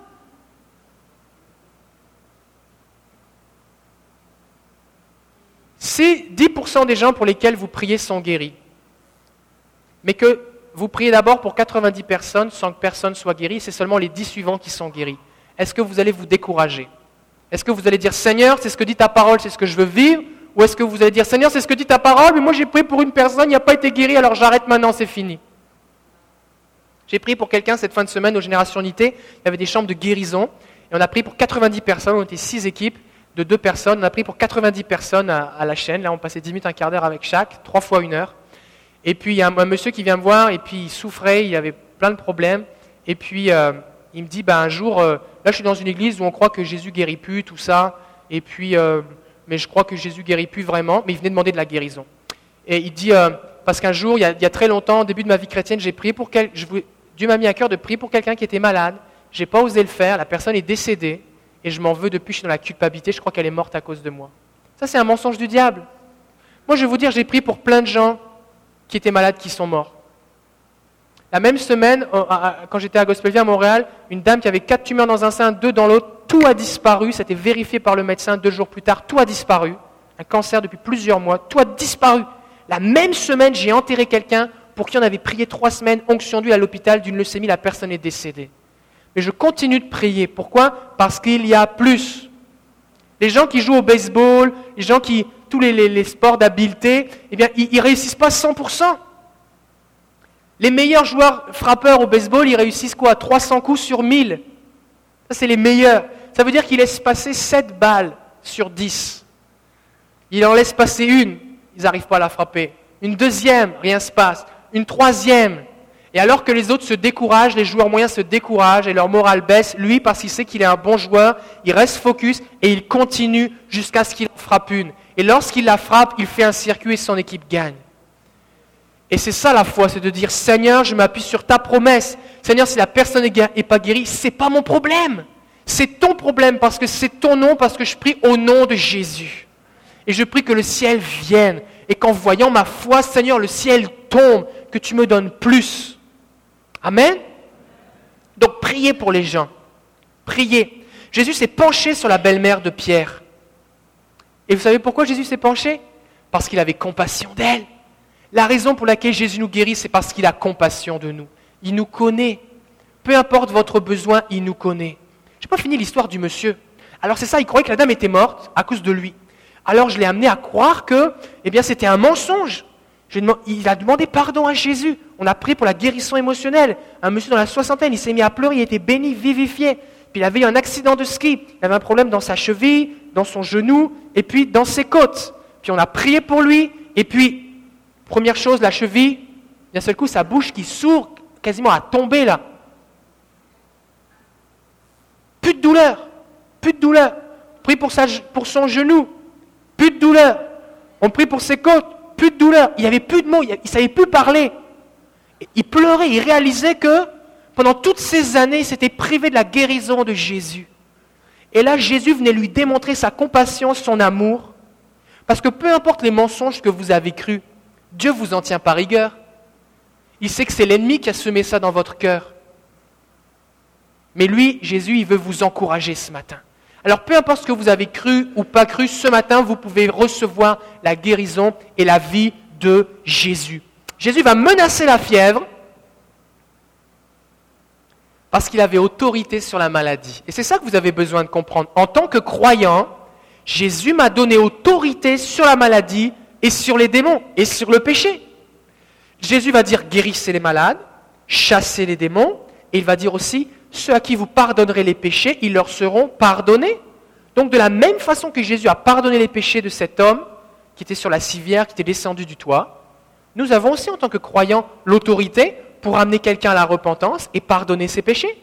Si 10% des gens pour lesquels vous priez sont guéris, mais que vous priez d'abord pour 90 personnes sans que personne soit guéri, c'est seulement les 10 suivants qui sont guéris. Est-ce que vous allez vous décourager? Est-ce que vous allez dire Seigneur, c'est ce que dit ta parole, c'est ce que je veux vivre? Ou est-ce que vous allez dire Seigneur, c'est ce que dit ta parole, mais moi j'ai prié pour une personne, il n'a pas été guéri, alors j'arrête maintenant, c'est fini J'ai prié pour quelqu'un cette fin de semaine aux Générations Unité, il y avait des chambres de guérison, et on a prié pour 90 personnes, on était 6 équipes, de deux personnes. On a pris pour 90 personnes à, la chaîne. Là, on passait 10 minutes, un quart d'heure avec chaque, trois fois une heure. Et puis, il y a un, monsieur qui vient me voir, et puis il souffrait, il avait plein de problèmes. Et puis, euh, il me dit, bah, un jour, euh, là, je suis dans une église où on croit que Jésus guérit plus, tout ça. Et puis, euh, mais je crois que Jésus guérit plus vraiment. Mais il venait demander de la guérison. Et il dit, parce qu'un jour, il y, a, très longtemps, au début de ma vie chrétienne, j'ai prié pour Dieu m'a mis à cœur de prier pour quelqu'un qui était malade. J'ai pas osé le faire. La personne est décédée et je m'en veux depuis, je suis dans la culpabilité, je crois qu'elle est morte à cause de moi. Ça, c'est un mensonge du diable. Moi, je vais vous dire, j'ai prié pour plein de gens qui étaient malades, qui sont morts. La même semaine, quand j'étais à Gospelville à Montréal, une dame qui avait quatre tumeurs dans un sein, deux dans l'autre, tout a disparu, été vérifié par le médecin deux jours plus tard, tout a disparu. Un cancer depuis plusieurs mois, tout a disparu. La même semaine, j'ai enterré quelqu'un pour qui on avait prié trois semaines, onction d'huile à l'hôpital d'une leucémie, la personne est décédée. Mais je continue de prier. Pourquoi? Parce qu'il y a plus. Les gens qui jouent au baseball, les gens qui. tous les, sports d'habileté, eh bien, ils ne réussissent pas 100%. Les meilleurs joueurs frappeurs au baseball, ils réussissent quoi? 300 coups sur 1000. Ça, c'est les meilleurs. Ça veut dire qu'ils laissent passer 7 balles sur 10. Ils en laissent passer une, ils n'arrivent pas à la frapper. Une deuxième, rien se passe. Une troisième, et alors que les autres se découragent, les joueurs moyens se découragent et leur morale baisse, lui, parce qu'il sait qu'il est un bon joueur, il reste focus et il continue jusqu'à ce qu'il frappe une. Et lorsqu'il la frappe, il fait un circuit et son équipe gagne. Et c'est ça la foi, c'est de dire Seigneur, je m'appuie sur ta promesse. Seigneur, si la personne n'est pas guérie, c'est pas mon problème. C'est ton problème parce que c'est ton nom, parce que je prie au nom de Jésus. Et je prie que le ciel vienne et qu'en voyant ma foi, Seigneur, le ciel tombe, que tu me donnes plus. Amen. Donc priez pour les gens. Priez. Jésus s'est penché sur la belle-mère de Pierre. Et vous savez pourquoi Jésus s'est penché? Parce qu'il avait compassion d'elle. La raison pour laquelle Jésus nous guérit, c'est parce qu'il a compassion de nous. Il nous connaît. Peu importe votre besoin, il nous connaît. Je n'ai pas fini l'histoire du monsieur. Alors c'est ça, il croyait que la dame était morte à cause de lui. Alors je l'ai amené à croire que eh bien, c'était un mensonge il a demandé pardon à Jésus. On a prié pour la guérison émotionnelle. Un monsieur dans la soixantaine, il s'est mis à pleurer, il était béni, vivifié. Puis il avait eu un accident de ski. Il avait un problème dans sa cheville, dans son genou, et puis dans ses côtes. Puis on a prié pour lui, et puis, première chose, la cheville, d'un seul coup, sa bouche qui s'ouvre quasiment à tomber là. Plus de douleur, plus de douleur. On prie pour, son genou, plus de douleur. On prie pour ses côtes, plus de douleur, il n'y avait plus de mots, il ne savait plus parler. Il pleurait, il réalisait que pendant toutes ces années, il s'était privé de la guérison de Jésus. Et là, Jésus venait lui démontrer sa compassion, son amour. Parce que peu importe les mensonges que vous avez crus, Dieu vous en tient par rigueur. Il sait que c'est l'ennemi qui a semé ça dans votre cœur. Mais lui, Jésus, il veut vous encourager ce matin. Alors peu importe ce que vous avez cru ou pas cru, ce matin, vous pouvez recevoir la guérison et la vie de Jésus. Jésus va menacer la fièvre parce qu'il avait autorité sur la maladie. Et c'est ça que vous avez besoin de comprendre. En tant que croyant, Jésus m'a donné autorité sur la maladie et sur les démons et sur le péché. Jésus va dire guérissez les malades, chassez les démons, et il va dire aussi ceux à qui vous pardonnerez les péchés, ils leur seront pardonnés. Donc de la même façon que Jésus a pardonné les péchés de cet homme qui était sur la civière, qui était descendu du toit, nous avons aussi en tant que croyants l'autorité pour amener quelqu'un à la repentance et pardonner ses péchés.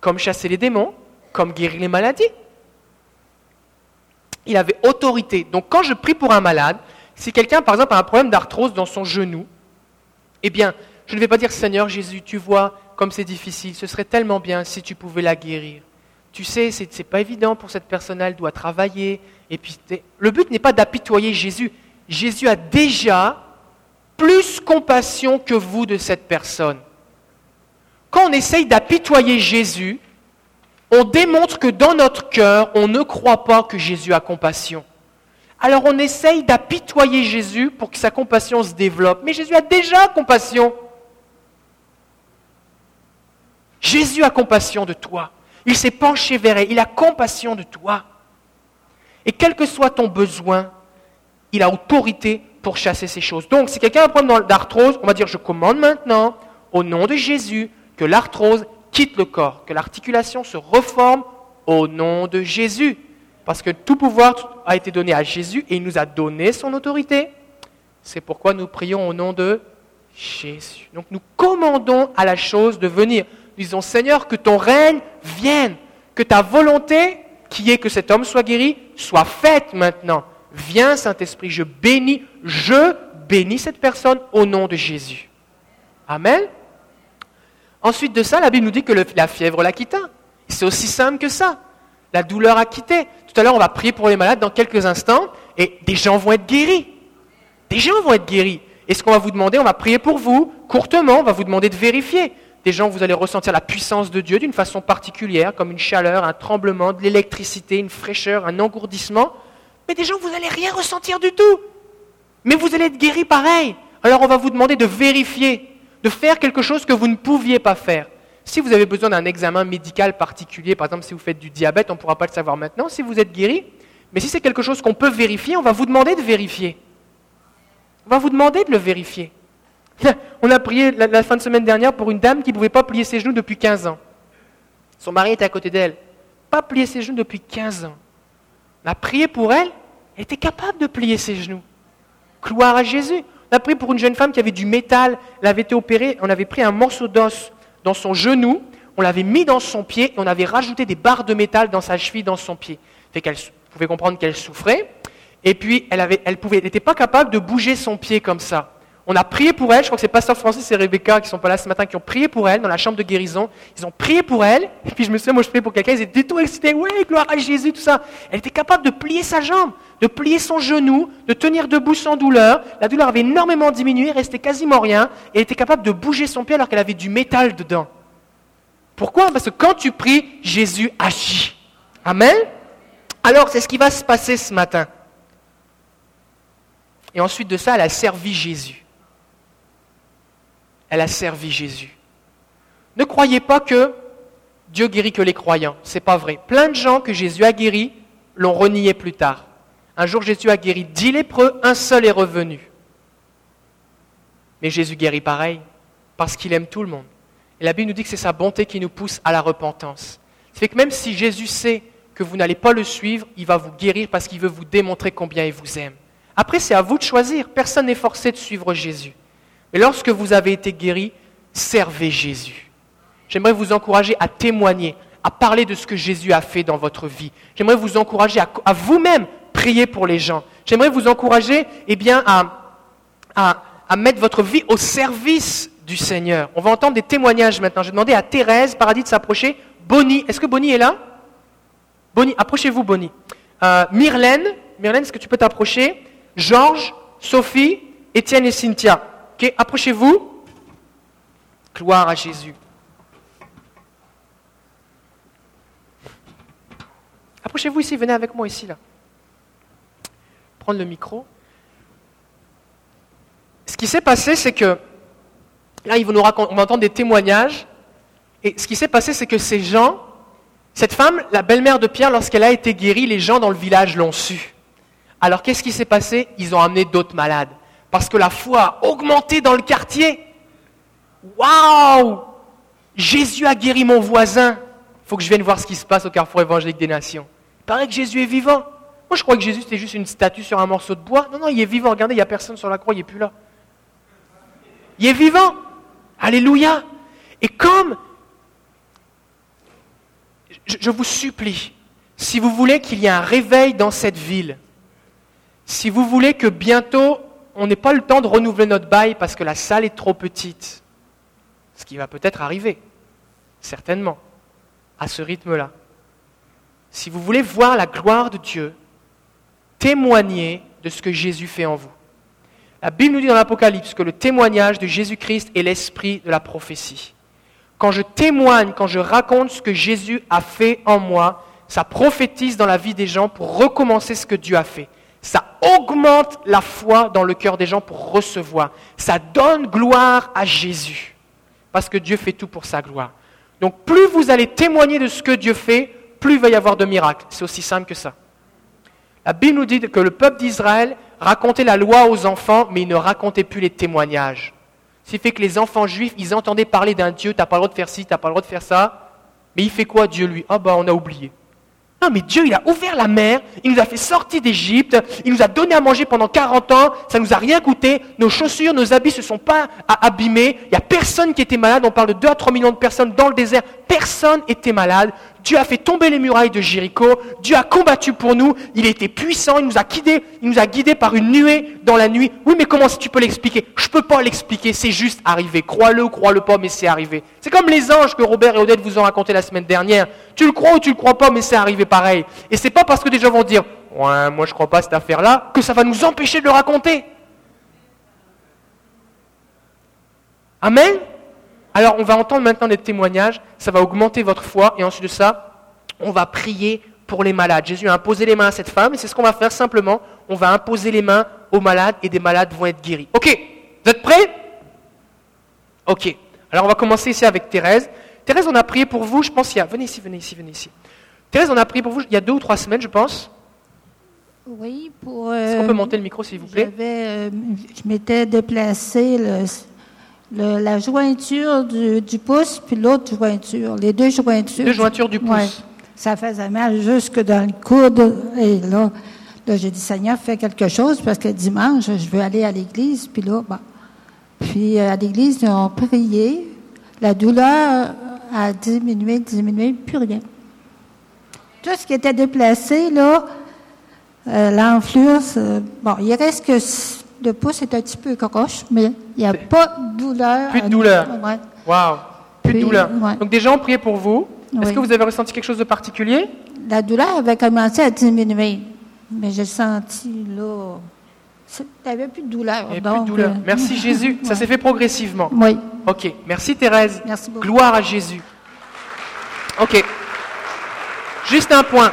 Comme chasser les démons, comme guérir les maladies. Il avait autorité. Donc quand je prie pour un malade, si quelqu'un par exemple a un problème d'arthrose dans son genou, eh bien, je ne vais pas dire Seigneur Jésus, tu vois comme c'est difficile, ce serait tellement bien si tu pouvais la guérir. Tu sais, ce n'est pas évident pour cette personne, elle doit travailler. Et puis, le but n'est pas d'apitoyer Jésus. Jésus a déjà plus compassion que vous de cette personne. Quand on essaye d'apitoyer Jésus, on démontre que dans notre cœur, on ne croit pas que Jésus a compassion. Alors on essaye d'apitoyer Jésus pour que sa compassion se développe. Mais Jésus a déjà compassion. Jésus a compassion de toi. Il s'est penché vers elle. Il a compassion de toi. Et quel que soit ton besoin, il a autorité pour chasser ces choses. Donc, si quelqu'un a un problème d'arthrose, on va dire, je commande maintenant, au nom de Jésus, que l'arthrose quitte le corps, que l'articulation se reforme au nom de Jésus. Parce que tout pouvoir a été donné à Jésus et il nous a donné son autorité. C'est pourquoi nous prions au nom de Jésus. Donc nous commandons à la chose de venir. Nous disons, Seigneur, que ton règne vienne, que ta volonté, qui est que cet homme soit guéri, soit faite maintenant. Viens, Saint-Esprit, je bénis, je bénis cette personne au nom de Jésus. Amen. Ensuite de ça, la Bible nous dit que la fièvre l'a quitté. C'est aussi simple que ça. La douleur a quitté. Tout à l'heure, on va prier pour les malades dans quelques instants et des gens vont être guéris. Des gens vont être guéris. Et ce qu'on va vous demander, on va prier pour vous, courtement, on va vous demander de vérifier. Des gens, vous allez ressentir la puissance de Dieu d'une façon particulière, comme une chaleur, un tremblement, de l'électricité, une fraîcheur, un engourdissement. Mais des gens, vous n'allez rien ressentir du tout. Mais vous allez être guéris pareil. Alors on va vous demander de vérifier, de faire quelque chose que vous ne pouviez pas faire. Si vous avez besoin d'un examen médical particulier, par exemple si vous faites du diabète, on ne pourra pas le savoir maintenant si vous êtes guéri. Mais si c'est quelque chose qu'on peut vérifier, on va vous demander de vérifier. On va vous demander de le vérifier. On a prié la, fin de semaine dernière pour une dame qui ne pouvait pas plier ses genoux depuis 15 ans. Son mari était à côté d'elle. Pas plier ses genoux depuis 15 ans. On a prié pour elle, elle était capable de plier ses genoux. Gloire à Jésus. On a prié pour une jeune femme qui avait du métal, elle avait été opérée, on avait pris un morceau d'os dans son genou, on l'avait mis dans son pied et on avait rajouté des barres de métal dans sa cheville, dans son pied. Fait qu'elle pouvait comprendre qu'elle souffrait. Et puis, elle n'était elle pas capable de bouger son pied comme ça. On a prié pour elle, je crois que c'est Pasteur Francis et Rebecca qui sont pas là ce matin, qui ont prié pour elle dans la chambre de guérison. Ils ont prié pour elle, et puis je me souviens, moi je priais pour quelqu'un, ils étaient tout excités, oui, gloire à Jésus, tout ça. Elle était capable de plier sa jambe, de plier son genou, de tenir debout sans douleur. La douleur avait énormément diminué, restait quasiment rien, et elle était capable de bouger son pied alors qu'elle avait du métal dedans. Pourquoi? Parce que quand tu pries, Jésus agit. Amen? Alors c'est ce qui va se passer ce matin. Et ensuite de ça, elle a servi Jésus elle a servi Jésus. Ne croyez pas que Dieu guérit que les croyants. Ce n'est pas vrai. Plein de gens que Jésus a guéris l'ont renié plus tard. Un jour, Jésus a guéri dix lépreux, un seul est revenu. Mais Jésus guérit pareil, parce qu'il aime tout le monde. Et la Bible nous dit que c'est sa bonté qui nous pousse à la repentance. C'est fait que même si Jésus sait que vous n'allez pas le suivre, il va vous guérir parce qu'il veut vous démontrer combien il vous aime. Après, c'est à vous de choisir. Personne n'est forcé de suivre Jésus. Et lorsque vous avez été guéri, servez Jésus. J'aimerais vous encourager à témoigner, à parler de ce que Jésus a fait dans votre vie. J'aimerais vous encourager à, vous-même prier pour les gens. J'aimerais vous encourager eh bien, à, mettre votre vie au service du Seigneur. On va entendre des témoignages maintenant. Je vais demander à Thérèse Paradis de s'approcher. Bonnie, est-ce que Bonnie est là? Bonnie, approchez-vous, Bonnie. Euh, Myrlène, Myrlène, est-ce que tu peux t'approcher? Georges, Sophie, Étienne et Cynthia. Ok, approchez-vous. Gloire à Jésus. Approchez-vous ici, venez avec moi ici, là. Prendre le micro. Ce qui s'est passé, c'est que, là, ils vont nous raconter, on va entendre des témoignages. Et ce qui s'est passé, c'est que ces gens, cette femme, la belle-mère de Pierre, lorsqu'elle a été guérie, les gens dans le village l'ont su. Alors qu'est-ce qui s'est passé? Ils ont amené d'autres malades parce que la foi a augmenté dans le quartier. Waouh Jésus a guéri mon voisin. Il faut que je vienne voir ce qui se passe au carrefour évangélique des nations. Il paraît que Jésus est vivant. Moi, je crois que Jésus, c'était juste une statue sur un morceau de bois. Non, non, il est vivant. Regardez, il n'y a personne sur la croix, il n'est plus là. Il est vivant. Alléluia. Et comme, je vous supplie, si vous voulez qu'il y ait un réveil dans cette ville, si vous voulez que bientôt on n'ait pas le temps de renouveler notre bail parce que la salle est trop petite, ce qui va peut-être arriver, certainement, à ce rythme-là. Si vous voulez voir la gloire de Dieu, témoignez de ce que Jésus fait en vous. La Bible nous dit dans l'Apocalypse que le témoignage de Jésus-Christ est l'esprit de la prophétie. Quand je témoigne, quand je raconte ce que Jésus a fait en moi, ça prophétise dans la vie des gens pour recommencer ce que Dieu a fait. Ça augmente la foi dans le cœur des gens pour recevoir. Ça donne gloire à Jésus. Parce que Dieu fait tout pour sa gloire. Donc plus vous allez témoigner de ce que Dieu fait, plus il va y avoir de miracles. C'est aussi simple que ça. La Bible nous dit que le peuple d'Israël racontait la loi aux enfants, mais il ne racontait plus les témoignages. Ce qui fait que les enfants juifs, ils entendaient parler d'un Dieu, tu n'as pas le droit de faire ci, tu n'as pas le droit de faire ça. Mais il fait quoi Dieu lui? Ah bah on a oublié. Non, mais Dieu, il a ouvert la mer, il nous a fait sortir d'Égypte, il nous a donné à manger pendant 40 ans, ça nous a rien coûté, nos chaussures, nos habits ne se sont pas abîmés, il n'y a personne qui était malade, on parle de 2 à 3 millions de personnes dans le désert, personne n'était malade, Dieu a fait tomber les murailles de Jéricho. Dieu a combattu pour nous. Il était puissant. Il nous a guidés. Il nous a guidés par une nuée dans la nuit. Oui, mais comment tu peux l'expliquer? Je ne peux pas l'expliquer. C'est juste arrivé. Crois-le crois-le pas, mais c'est arrivé. C'est comme les anges que Robert et Odette vous ont raconté la semaine dernière. Tu le crois ou tu le crois pas, mais c'est arrivé pareil. Et c'est pas parce que des gens vont dire Ouais, moi je crois pas à cette affaire-là que ça va nous empêcher de le raconter. Amen? Alors on va entendre maintenant des témoignages, ça va augmenter votre foi, et ensuite de ça, on va prier pour les malades. Jésus a imposé les mains à cette femme, et c'est ce qu'on va faire simplement. On va imposer les mains aux malades, et des malades vont être guéris. Ok, vous êtes prêts? Ok. Alors on va commencer ici avec Thérèse. Thérèse, on a prié pour vous, je pense, il y a... Venez ici, venez ici, venez ici. Thérèse, on a prié pour vous il y a deux ou trois semaines, je pense. Oui, pour... Est-ce qu'on peut euh, monter le micro, s'il vous plaît? euh, Je m'étais déplacé le la jointure du, pouce, puis l'autre jointure, les deux jointures. Deux jointures du pouce. ça faisait mal jusque dans le coude. Et là, là j'ai dit, Seigneur, fais quelque chose parce que dimanche, je veux aller à l'église. Puis là, bon. Puis euh, à l'église, ils ont prié. La douleur a diminué, diminué, plus rien. Tout ce qui était déplacé, là, euh, l'enflure, bon, il reste que le pouce est un petit peu croche, mais il n'y a pas de douleur. Plus de douleur. Wow. Plus de douleur. Donc des gens prié pour vous. Est-ce que vous avez ressenti quelque chose de particulier? La douleur avait commencé à diminuer, mais j'ai senti là. Il n'y avait plus de douleur. Il plus de douleur. Euh, Merci Jésus. Ça s'est fait progressivement. Oui. Ok. Merci Thérèse. Merci beaucoup. Gloire à Jésus. Ok. Juste un point.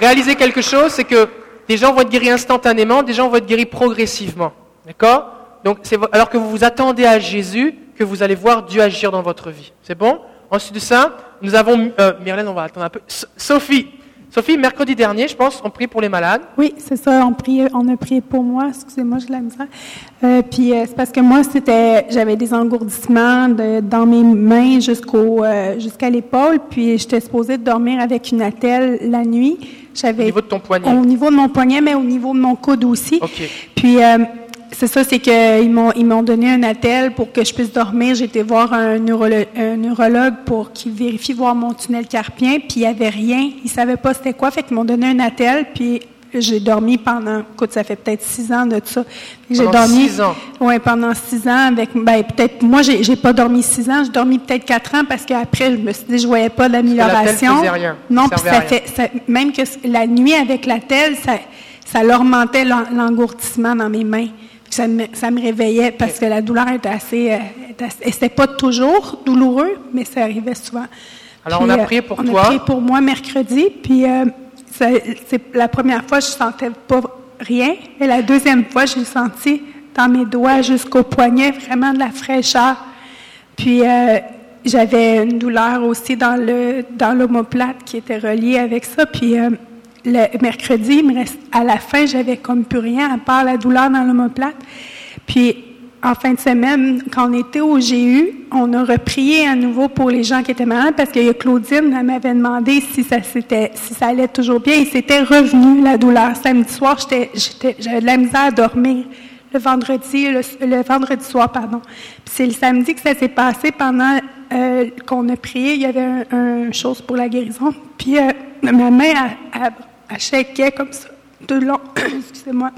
Réalisez quelque chose, c'est que des gens vont être guéris instantanément, des gens vont être guéris progressivement. D'accord? Donc, c'est alors que vous vous attendez à Jésus, que vous allez voir Dieu agir dans votre vie. C'est bon? Ensuite de ça, nous avons... Euh, Myrlène, on va attendre un peu. Sophie. Sophie, mercredi dernier, je pense, on prie pour les malades. Oui, c'est ça. On, prie, on a prié pour moi. Excusez-moi, je la misère. Euh, puis euh, c'est parce que moi, c'était, j'avais des engourdissements dans mes mains jusqu'au, euh, jusqu'à l'épaule. Puis j'étais supposée dormir avec une attelle la nuit. J'avais, au niveau de ton poignet. Au niveau de mon poignet, mais au niveau de mon coude aussi. OK. Puis c'est ça, c'est qu'ils m'ont, ils m'ont donné un attel pour que je puisse dormir. J'ai été voir un, neurologue, pour qu'il vérifie voir mon tunnel carpien, puis il n'y avait rien. Ils ne savaient pas c'était quoi, fait qu'ils m'ont donné un attel, puis j'ai dormi pendant, écoute, ça fait peut-être six ans de ça. J'ai dormi. Six ans? Oui, pendant six ans avec, ben, peut-être, moi, j'ai, j'ai pas dormi six ans, j'ai dormi peut-être quatre ans parce qu'après, je me suis dit, je voyais pas d'amélioration. rien. Non, puis ça fait, même que la nuit avec l'attel, ça, ça l'augmentait l'engourdissement dans mes mains. Ça me, ça me, réveillait parce que la douleur était assez. Euh, et c'était pas toujours douloureux, mais ça arrivait souvent. Alors, on a prié pour toi. On a prié pour moi mercredi, puis euh, c'est la première fois, je sentais pas rien. Et la deuxième fois, j'ai senti dans mes doigts jusqu'au poignet vraiment de la fraîcheur. Puis, euh, j'avais une douleur aussi dans le dans l'omoplate qui était reliée avec ça. Puis, le mercredi, à la fin, j'avais comme plus rien à part la douleur dans l'omoplate. Puis, en fin de semaine, quand on était au GU, on a reprié à nouveau pour les gens qui étaient malades parce que Claudine elle m'avait demandé si ça, allait toujours bien et c'était revenu la douleur. Samedi soir, j'étais- j'étais- j'avais de la misère à dormir. Le vendredi, le, vendredi soir, pardon. Puis c'est le samedi que ça s'est passé pendant euh, qu'on a prié. Il y avait un, un chose pour la guérison. Puis euh, ma main, elle, elle, elle shakeait comme ça, le long. Excusez-moi.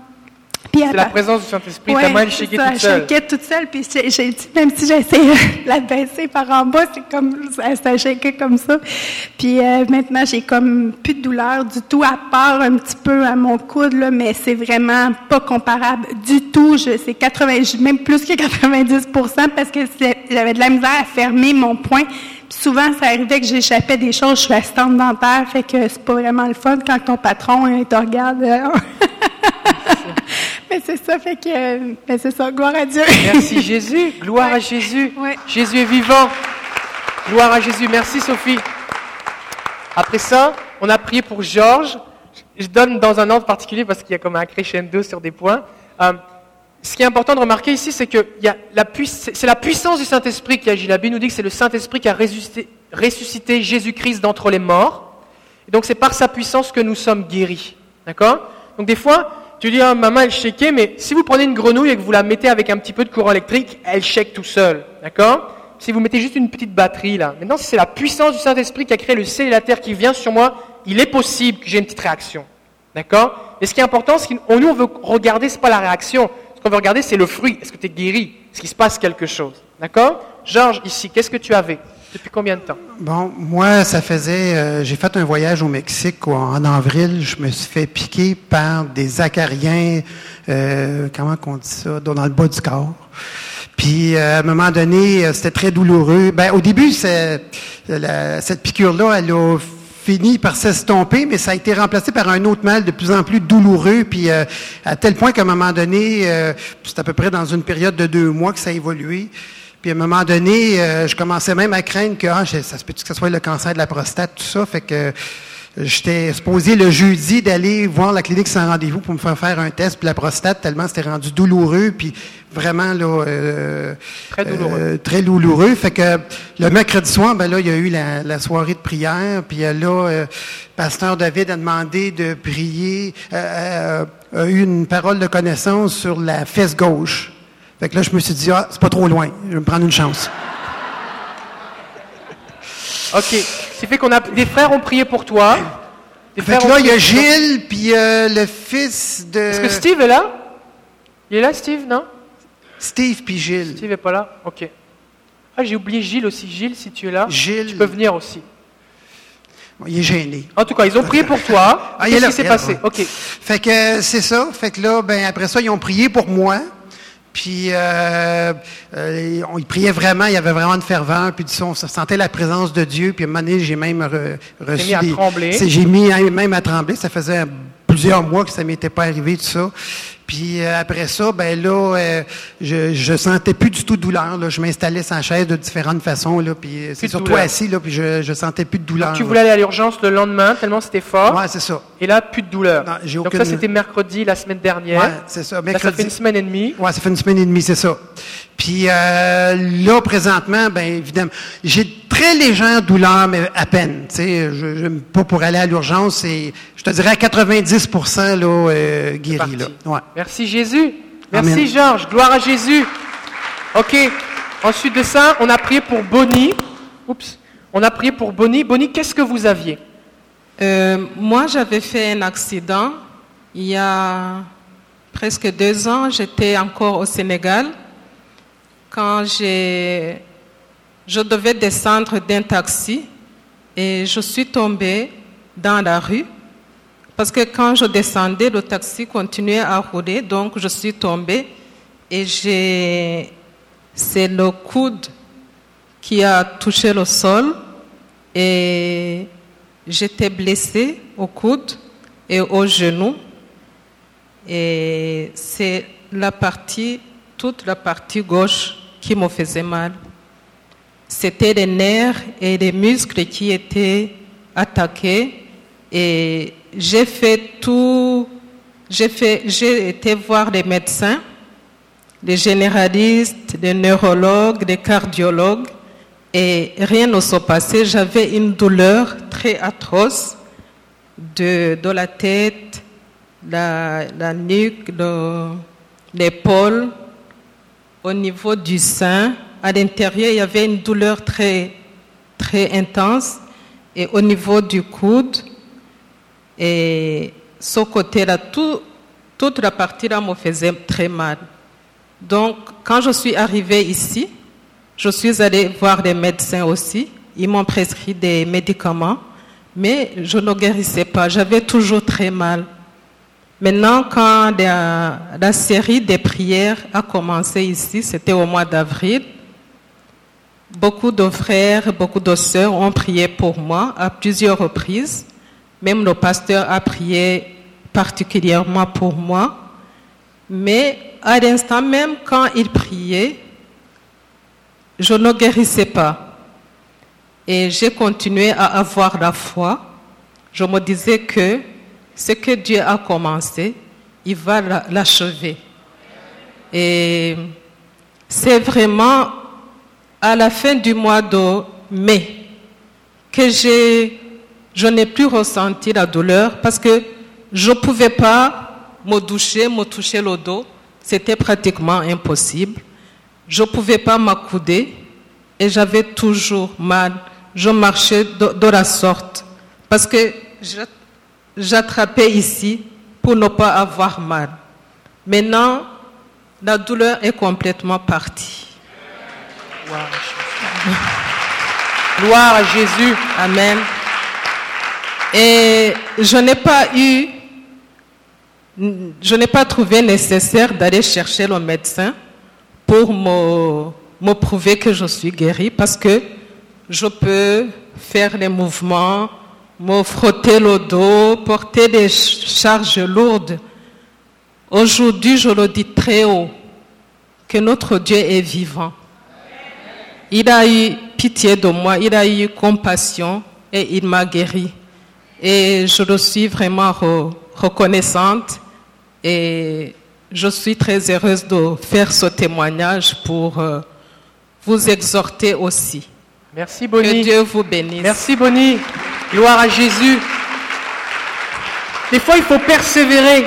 Puis C'est la présence du Saint-Esprit. Ouais, Ta main, elle ça, toute seule. Elle toute seule, puis j'ai dit, même si j'essayais de la baisser par en bas, c'est comme, ça, ça shakeait comme ça. Puis euh, maintenant, j'ai comme plus de douleur du tout, à part un petit peu à mon coude, là, mais c'est vraiment pas comparable du tout. Je- C'est 80, même plus que 90% parce que j'avais de la misère à fermer mon poing. Souvent, ça arrivait que j'échappais des choses. Je suis assistante dentaire, fait que c'est pas vraiment le fun quand ton patron il te regarde. euh, mais c'est ça, fait que, mais c'est ça, gloire à Dieu. Merci Jésus. Gloire à Jésus. Ouais. Jésus est vivant. Gloire à Jésus. Merci Sophie. Après ça, on a prié pour Georges. Je donne dans un ordre particulier parce qu'il y a comme un crescendo sur des points. Euh, ce qui est important de remarquer ici, c'est que c'est la puissance du Saint-Esprit qui agit. La Bible nous dit que c'est le Saint-Esprit qui a ressuscité, Jésus-Christ d'entre les morts. Et donc c'est par sa puissance que nous sommes guéris. D'accord? Donc des fois, tu dis, ah, maman, elle shakeait, mais si vous prenez une grenouille et que vous la mettez avec un petit peu de courant électrique, elle shake tout seul. D'accord? Si vous mettez juste une petite batterie là. Maintenant, si c'est la puissance du Saint-Esprit qui a créé le ciel et la terre qui vient sur moi, il est possible que j'ai une petite réaction. D'accord? Mais ce qui est important, c'est qu'on nous, on veut regarder, c'est pas la réaction. Qu'on regarder, c'est le fruit. Est-ce que tu es guéri? Est-ce qu'il se passe quelque chose? D'accord? Georges, ici, qu'est-ce que tu avais? Depuis combien de temps? Bon, moi, ça faisait. euh, j'ai fait un voyage au Mexique en avril. Je me suis fait piquer par des acariens. euh, comment qu'on dit ça Dans le bas du corps. Puis, euh, à un moment donné, c'était très douloureux. Ben, au début, cette piqûre-là, elle a fini par s'estomper, mais ça a été remplacé par un autre mal de plus en plus douloureux, puis euh, à tel point qu'à un moment donné, euh, c'est à peu près dans une période de deux mois que ça a évolué. Puis à un moment donné, euh, je commençais même à craindre que ah, ça se peut que ce soit le cancer de la prostate, tout ça? Fait que j'étais supposé le jeudi d'aller voir la clinique sans rendez-vous pour me faire faire un test pour la prostate, tellement c'était rendu douloureux, puis vraiment là, euh, Très douloureux. euh, très douloureux. Fait que le mercredi soir, ben là, il y a eu la, la soirée de prière, puis euh, là, euh, pasteur David a demandé de prier, a eu une parole de connaissance sur la fesse gauche. Fait que là, je me suis dit, ah, c'est pas trop loin, je vais me prendre une chance. Ok. Ce qui fait qu'on a des frères ont prié pour toi. Des Fait frères que ont là, il y a. Gilles, puis euh, le fils de Est-ce que Steve est là? Il est là, Steve, non? Steve, puis Gilles. Steve est pas là? Ok. Ah, j'ai oublié Gilles aussi. Gilles, si tu es là, Gilles. tu peux venir aussi. Bon, il est gêné. En tout cas, ils ont prié pour toi. Ah, Qu'est-ce qui s'est passé? Ok. Fait que euh, c'est ça. Fait que là, ben après ça, ils ont prié pour moi. Puis euh, euh, on, ils priaient vraiment, il y avait vraiment une ferveur. Puis on se sentait la présence de Dieu. Puis à un moment donné, j'ai même re- reçu mis à trembler. J'ai mis même à trembler. Ça faisait plusieurs mois que ça m'était pas arrivé tout ça. Puis euh, après ça, ben là, euh, je, je sentais plus du tout de douleur. Là. Je m'installais sans chaise de différentes façons. Là, puis euh, c'est surtout douleur. assis. Là, puis je, je sentais plus de douleur. Donc, tu là. voulais aller à l'urgence le lendemain, tellement c'était fort. Ouais, c'est ça. Et là, plus de douleur. Non, j'ai Donc aucune- ça, c'était mercredi, la semaine dernière. Ouais, c'est ça. Là, ça fait Mercredi. une semaine et demie. Ouais, ça fait une semaine et demie, c'est ça. Puis euh, là, présentement, ben évidemment, j'ai très légère douleur, mais à peine. Tu sais, je, je- pas pour aller à l'urgence, c'est, je te dirais à 90 là, euh, guéri là. Ouais. Merci Jésus. Merci Amen. Georges. Gloire à Jésus. Ok. Ensuite de ça, on a prié pour Bonnie. Oups. On a prié pour Bonnie. Bonnie, qu'est-ce que vous aviez? Euh, moi, j'avais fait un accident il y a presque deux ans. J'étais encore au Sénégal. Quand j'ai, je devais descendre d'un taxi et je suis tombée dans la rue. Parce que quand je descendais, le taxi continuait à rouler, donc je suis tombée et c'est le coude qui a touché le sol et j'étais blessée au coude et au genou. Et c'est la partie, toute la partie gauche qui me faisait mal. C'était les nerfs et les muscles qui étaient attaqués. Et j'ai fait tout, j'ai été voir les médecins des généralistes, des neurologues, des cardiologues, et rien ne s'est passé. J'avais une douleur très atroce de, la tête, la, la nuque, le- l'épaule, au niveau du sein. À l'intérieur, il y avait une douleur très, très intense. Et au niveau du coude, et ce côté-là, tout- toute la partie-là me faisait très mal. Donc, quand je suis arrivée ici, je suis allée voir des médecins aussi. Ils m'ont prescrit des médicaments, mais je ne guérissais pas. J'avais toujours très mal. Maintenant, quand la série des prières a commencé ici, c'était au mois d'avril, beaucoup de frères, beaucoup de sœurs ont prié pour moi à plusieurs reprises. Même le pasteur a prié particulièrement pour moi. Mais à l'instant même, quand il priait, je ne guérissais pas. Et j'ai continué à avoir la foi. Je me disais que ce que Dieu a commencé, il va la- l'achever. Et c'est vraiment à la fin du mois de mai que je n'ai plus ressenti la douleur parce que je ne pouvais pas me doucher, me toucher le dos. C'était pratiquement impossible. Je ne pouvais pas m'accouder et j'avais toujours mal. Je marchais de, de la sorte parce que j'a- j'attrapais ici pour ne pas avoir mal. Maintenant, la douleur est complètement partie. Gloire à Jésus. Amen. Et je n'ai pas eu, je n'ai pas trouvé nécessaire d'aller chercher le médecin pour me, me prouver que je suis guérie parce que je peux faire les mouvements, me frotter le dos, porter des ch- charges lourdes. Aujourd'hui, je le dis très haut, que notre Dieu est vivant. Il a eu pitié de moi, il a eu compassion et il m'a guéri. Et je le suis vraiment re- reconnaissante et je suis très heureuse de faire ce témoignage pour euh, vous exhorter aussi. Merci Que Bonnie. Dieu vous bénisse. Merci Bonnie. Gloire à Jésus. Des fois, il faut persévérer.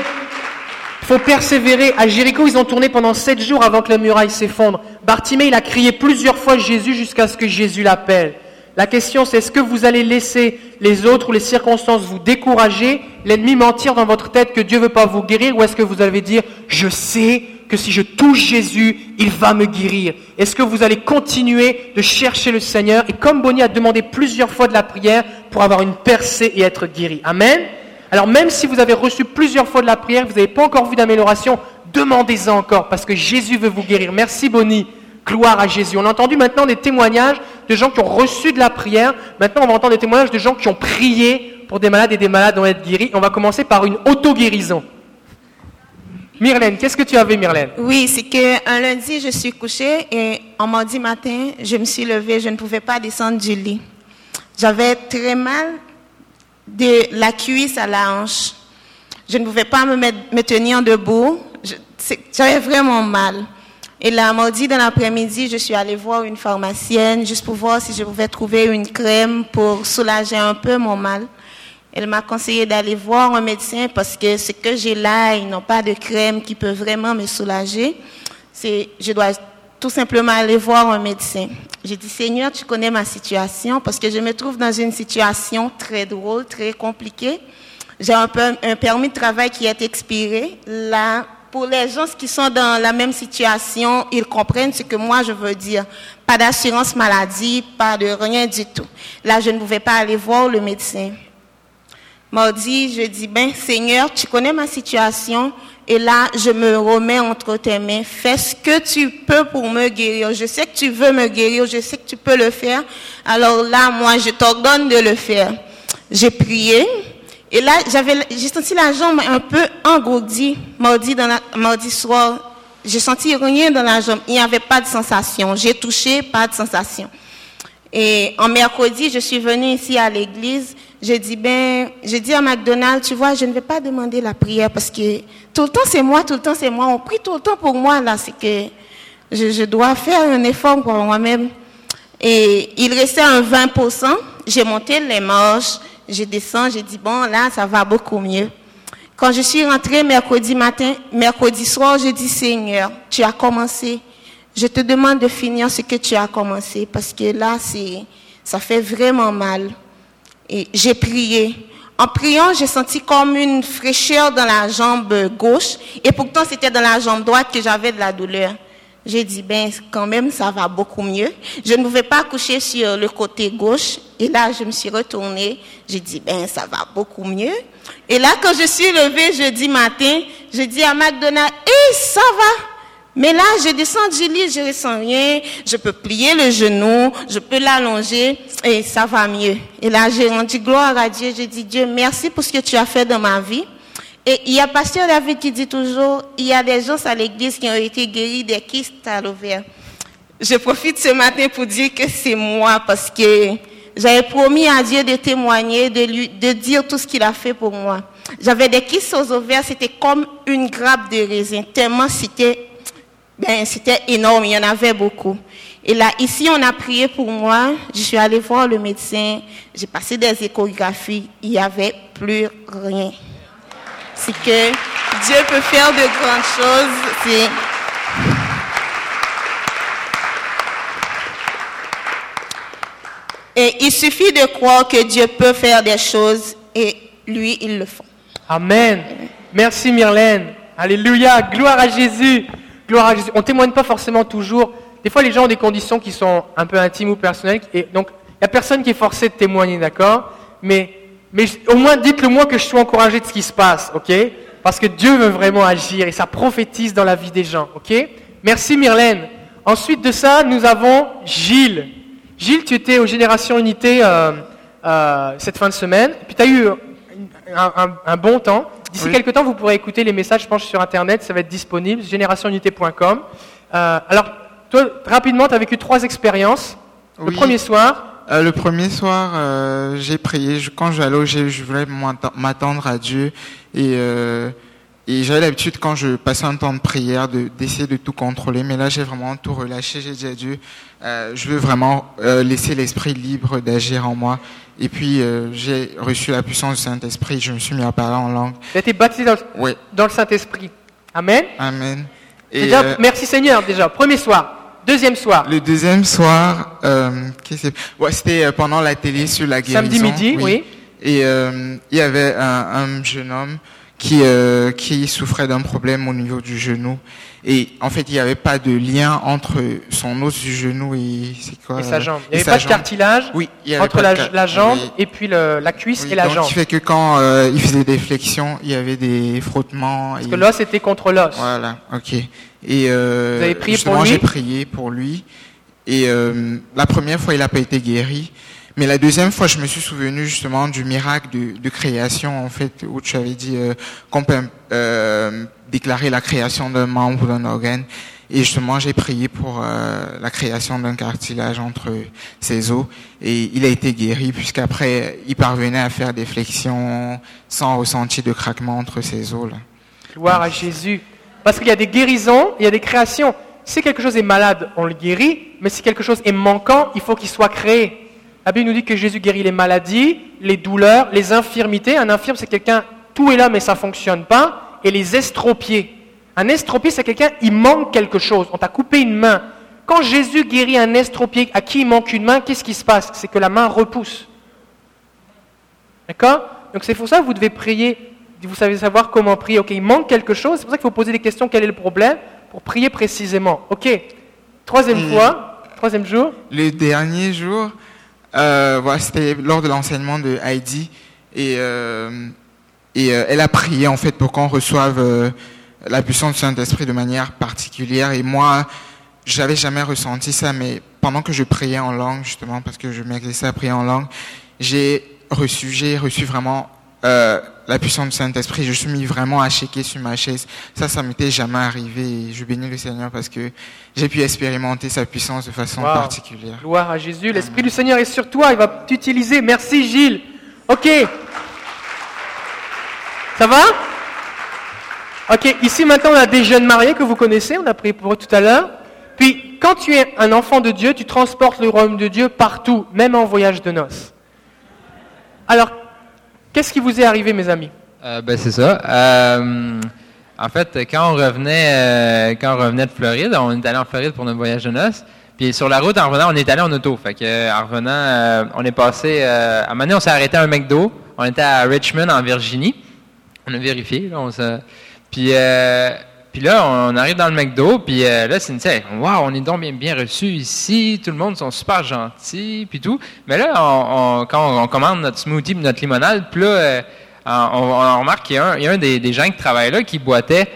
Il faut persévérer. À Jéricho, ils ont tourné pendant sept jours avant que la muraille s'effondre. Bartimée, il a crié plusieurs fois Jésus jusqu'à ce que Jésus l'appelle. La question, c'est est-ce que vous allez laisser les autres ou les circonstances vous décourager, l'ennemi mentir dans votre tête que Dieu ne veut pas vous guérir, ou est-ce que vous allez dire, je sais que si je touche Jésus, il va me guérir Est-ce que vous allez continuer de chercher le Seigneur? Et comme Bonnie a demandé plusieurs fois de la prière pour avoir une percée et être guéri. Amen? Alors même si vous avez reçu plusieurs fois de la prière, vous n'avez pas encore vu d'amélioration, demandez-en encore, parce que Jésus veut vous guérir. Merci Bonnie. Gloire à Jésus. On a entendu maintenant des témoignages de gens qui ont reçu de la prière. Maintenant, on va entendre des témoignages de gens qui ont prié pour des malades et des malades vont être guéris. On va commencer par une auto-guérison. Myrlène, qu'est-ce que tu avais, Myrlène? Oui, c'est que un lundi, je suis couchée et en mardi matin, je me suis levée, je ne pouvais pas descendre du lit. J'avais très mal de la cuisse à la hanche. Je ne pouvais pas me tenir debout. J'avais vraiment mal. Et là, mardi dans l'après-midi, je suis allée voir une pharmacienne juste pour voir si je pouvais trouver une crème pour soulager un peu mon mal. Elle m'a conseillé d'aller voir un médecin parce que ce que j'ai là, ils n'ont pas de crème qui peut vraiment me soulager. C'est, je dois tout simplement aller voir un médecin. J'ai dit, Seigneur, tu connais ma situation parce que je me trouve dans une situation très drôle, très compliquée. J'ai un, un permis de travail qui est expiré. Là, pour les gens qui sont dans la même situation, ils comprennent ce que moi je veux dire. Pas d'assurance maladie, pas de rien du tout. Là, je ne pouvais pas aller voir le médecin. Mardi, je dis, ben Seigneur, tu connais ma situation et là, je me remets entre tes mains. Fais ce que tu peux pour me guérir. Je sais que tu veux me guérir, je sais que tu peux le faire. Alors là, moi, je t'ordonne de le faire. J'ai prié et là, j'avais, j'ai senti la jambe un peu engourdie mardi, dans la, mardi soir. J'ai senti rien dans la jambe. Il n'y avait pas de sensation. J'ai touché, pas de sensation. Et en mercredi, je suis venue ici à l'église. j'ai dit, ben, j'ai dit à McDonald's, tu vois, je ne vais pas demander la prière parce que tout le temps c'est moi, tout le temps c'est moi. On prie tout le temps pour moi, là. C'est que je, je dois faire un effort pour moi-même. Et il restait un 20%. J'ai monté les marches, je descends, j'ai dit, bon, là, ça va beaucoup mieux. Quand je suis rentrée mercredi matin, mercredi soir, je dis, Seigneur, tu as commencé. Je te demande de finir ce que tu as commencé parce que là, ça fait vraiment mal. Et j'ai prié. En priant, j'ai senti comme une fraîcheur dans la jambe gauche et pourtant c'était dans la jambe droite que j'avais de la douleur. J'ai dit, ben, quand même, ça va beaucoup mieux. Je ne pouvais pas coucher sur le côté gauche. Et là, je me suis retournée. J'ai dit, ben, ça va beaucoup mieux. Et là, quand je suis levée jeudi matin, je dis à McDonald's, eh, ça va. Mais là, je descends du lit, je ressens rien. Je peux plier le genou, je peux l'allonger et ça va mieux. Et là, j'ai rendu gloire à Dieu. J'ai dit, Dieu, merci pour ce que tu as fait dans ma vie. Et il y a Pasteur David qui dit toujours, il y a des gens à l'église qui ont été guéris des kystes à l'ovaire. Je profite ce matin pour dire que c'est moi parce que j'avais promis à Dieu de témoigner, de lui, de dire tout ce qu'il a fait pour moi. J'avais des kystes aux ovaires, c'était comme une grappe de raisin, tellement c'était, ben, c'était énorme, il y en avait beaucoup. Et là, ici, on a prié pour moi. Je suis allée voir le médecin. J'ai passé des échographies. Il n'y avait plus rien c'est que Dieu peut faire de grandes choses. Et il suffit de croire que Dieu peut faire des choses et lui, il le fait. Amen. Merci Myrlène. Alléluia. Gloire à Jésus. Gloire à Jésus. On témoigne pas forcément toujours. Des fois, les gens ont des conditions qui sont un peu intimes ou personnelles. Et donc, il n'y a personne qui est forcé de témoigner, d'accord? Mais mais au moins dites-le moi que je suis encouragé de ce qui se passe, ok? Parce que Dieu veut vraiment agir et ça prophétise dans la vie des gens, ok? Merci Myrlène. Ensuite de ça, nous avons Gilles. Gilles, tu étais aux Générations Unité euh, euh, cette fin de semaine, puis tu as eu un, bon temps. D'ici quelques temps, vous pourrez écouter les messages, je pense, sur Internet, ça va être disponible, générationunité.com. Euh, alors, toi, rapidement, tu as vécu trois expériences. Le premier soir, euh, le premier soir, euh, j'ai prié. quand je allais je voulais m'attendre à Dieu. Et, euh, et j'avais l'habitude, quand je passais un temps de prière, d'essayer de, tout contrôler. Mais là, j'ai vraiment tout relâché. J'ai dit à Dieu, je veux vraiment laisser l'Esprit libre d'agir en moi. Et puis, j'ai reçu la puissance du Saint-Esprit. Je me suis mis à parler en langue. Tu as été baptisé dans le, dans le Saint-Esprit. Amen. Amen. Et merci Seigneur déjà. Premier soir. Deuxième soir. Le deuxième soir, euh, ouais, c'était euh, pendant la télé sur la guérison. Samedi midi, oui. Et euh, il y avait un, un jeune homme qui, euh, qui souffrait d'un problème au niveau du genou. Et en fait, il n'y avait pas de lien entre son os du genou et, quoi, et sa jambe. Il n'y avait pas de cartilage oui, entre la, la, jambe et puis le, la cuisse et la donc jambe. Ce qui fait que quand euh, il faisait des flexions, il y avait des frottements. Parce que l'os était contre l'os. Voilà, ok. Et euh, Vous avez prié justement, pour lui j'ai prié pour lui. Et euh, la première fois, il n'a pas été guéri. Mais la deuxième fois, je me suis souvenu justement du miracle de, de création, en fait, où tu avais dit euh, qu'on peut euh, déclarer la création d'un membre ou d'un organe. Et justement, j'ai prié pour euh, la création d'un cartilage entre ses os. Et il a été guéri, puisqu'après, il parvenait à faire des flexions sans ressentir de craquement entre ses os. Là. Gloire à Jésus. Parce qu'il y a des guérisons, il y a des créations. Si quelque chose est malade, on le guérit, mais si quelque chose est manquant, il faut qu'il soit créé. La Bible nous dit que Jésus guérit les maladies, les douleurs, les infirmités. Un infirme, c'est quelqu'un, tout est là, mais ça ne fonctionne pas. Et les estropiés. Un estropié, c'est quelqu'un, il manque quelque chose. On t'a coupé une main. Quand Jésus guérit un estropié à qui il manque une main, qu'est-ce qui se passe? C'est que la main repousse. D'accord? Donc c'est pour ça que vous devez prier. Vous savez savoir comment prier. Ok, il manque quelque chose. C'est pour ça qu'il faut poser des questions. Quel est le problème? Pour prier précisément. Ok. Troisième fois, troisième jour. Le dernier jour, voilà, c'était lors de l'enseignement de Heidi. Et, euh, et euh, elle a prié en fait pour qu'on reçoive euh, la puissance du Saint-Esprit de manière particulière. Et moi j'avais jamais ressenti ça mais pendant que je priais en langue justement parce que je m'exerçais à prier en langue j'ai reçu j'ai reçu vraiment euh, la puissance du Saint-Esprit. Je suis mis vraiment à shaker sur ma chaise. Ça, ça m'était jamais arrivé. Et je bénis le Seigneur parce que j'ai pu expérimenter sa puissance de façon particulière. Gloire à Jésus. L'Esprit du Seigneur est sur toi. Il va t'utiliser. Merci Gilles. Ok. Ça va? Ok, ici maintenant on a des jeunes mariés que vous connaissez, on a prié pour eux tout à l'heure. Puis quand tu es un enfant de Dieu, tu transportes le royaume de Dieu partout, même en voyage de noces. Alors, qu'est-ce qui vous est arrivé mes amis? Euh, ben, c'est ça. Euh, en fait, quand on revenait, euh, quand on revenait de Floride, on est allé en Floride pour notre voyage de noces. Puis sur la route, en revenant, on est allé en auto. Fait que, en revenant, on est passé. à un moment donné, on s'est arrêté à un McDo. On était à Richmond, en Virginie. On a vérifié. Là, on puis, puis là, on arrive dans le McDo. Puis euh, là, Cynthia, elle, wow, on est donc bien, bien reçus ici. Tout le monde sont super gentils. Puis tout. Mais là, on, on- quand on, commande notre smoothie, notre limonade, puis là, euh, on, on remarque qu'il y a un, il y a un des, des gens qui travaillent là qui boitait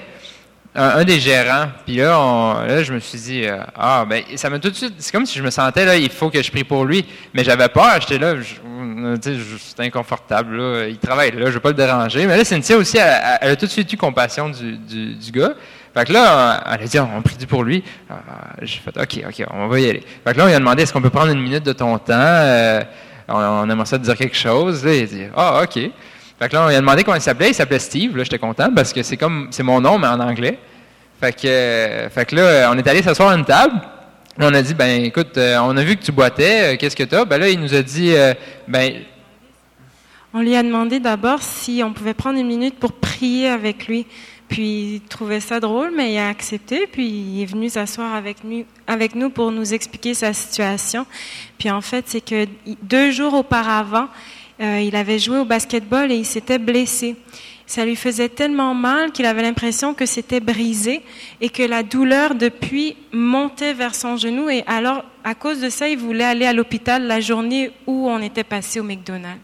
un, des gérants. Puis là, je me suis dit, euh, ah, ben, ça m'a tout de suite. C'est comme si je me sentais, là, il faut que je prie pour lui. Mais j'avais peur, j'étais là, je- euh, c'était inconfortable, là. Il travaille là, je vais pas le déranger. Mais là, Cynthia aussi, elle, elle- elle a tout de suite eu compassion du, du, du gars. Fait que là, elle a dit, on prie pour lui. J'ai fait, OK, OK, on va y aller. Fait que là, on lui a demandé, est-ce qu'on peut prendre une minute de ton temps? Euh, on, on aimerait ça te dire quelque chose. Là, il a dit, ah, OK. Fait que là, on lui a demandé comment il s'appelait. Il s'appelait Steve. Là, j'étais content parce que c'est comme, c'est mon nom, mais en anglais. Fait que, euh, fait que là, on est allé s'asseoir à une table. On a dit, ben écoute, euh, on a vu que tu boitais, euh, qu'est-ce que tu as? Ben là, il nous a dit, ben, On lui a demandé d'abord si on pouvait prendre une minute pour prier avec lui. Puis il trouvait ça drôle, mais il a accepté. Puis il est venu s'asseoir avec nous, avec nous pour nous expliquer sa situation. Puis en fait, c'est que deux jours auparavant, euh, il avait joué au basketball et il s'était blessé. Ça lui faisait tellement mal qu'il avait l'impression que c'était brisé et que la douleur depuis montait vers son genou. Et alors, à cause de ça, il voulait aller à l'hôpital la journée où on était passé au McDonald's.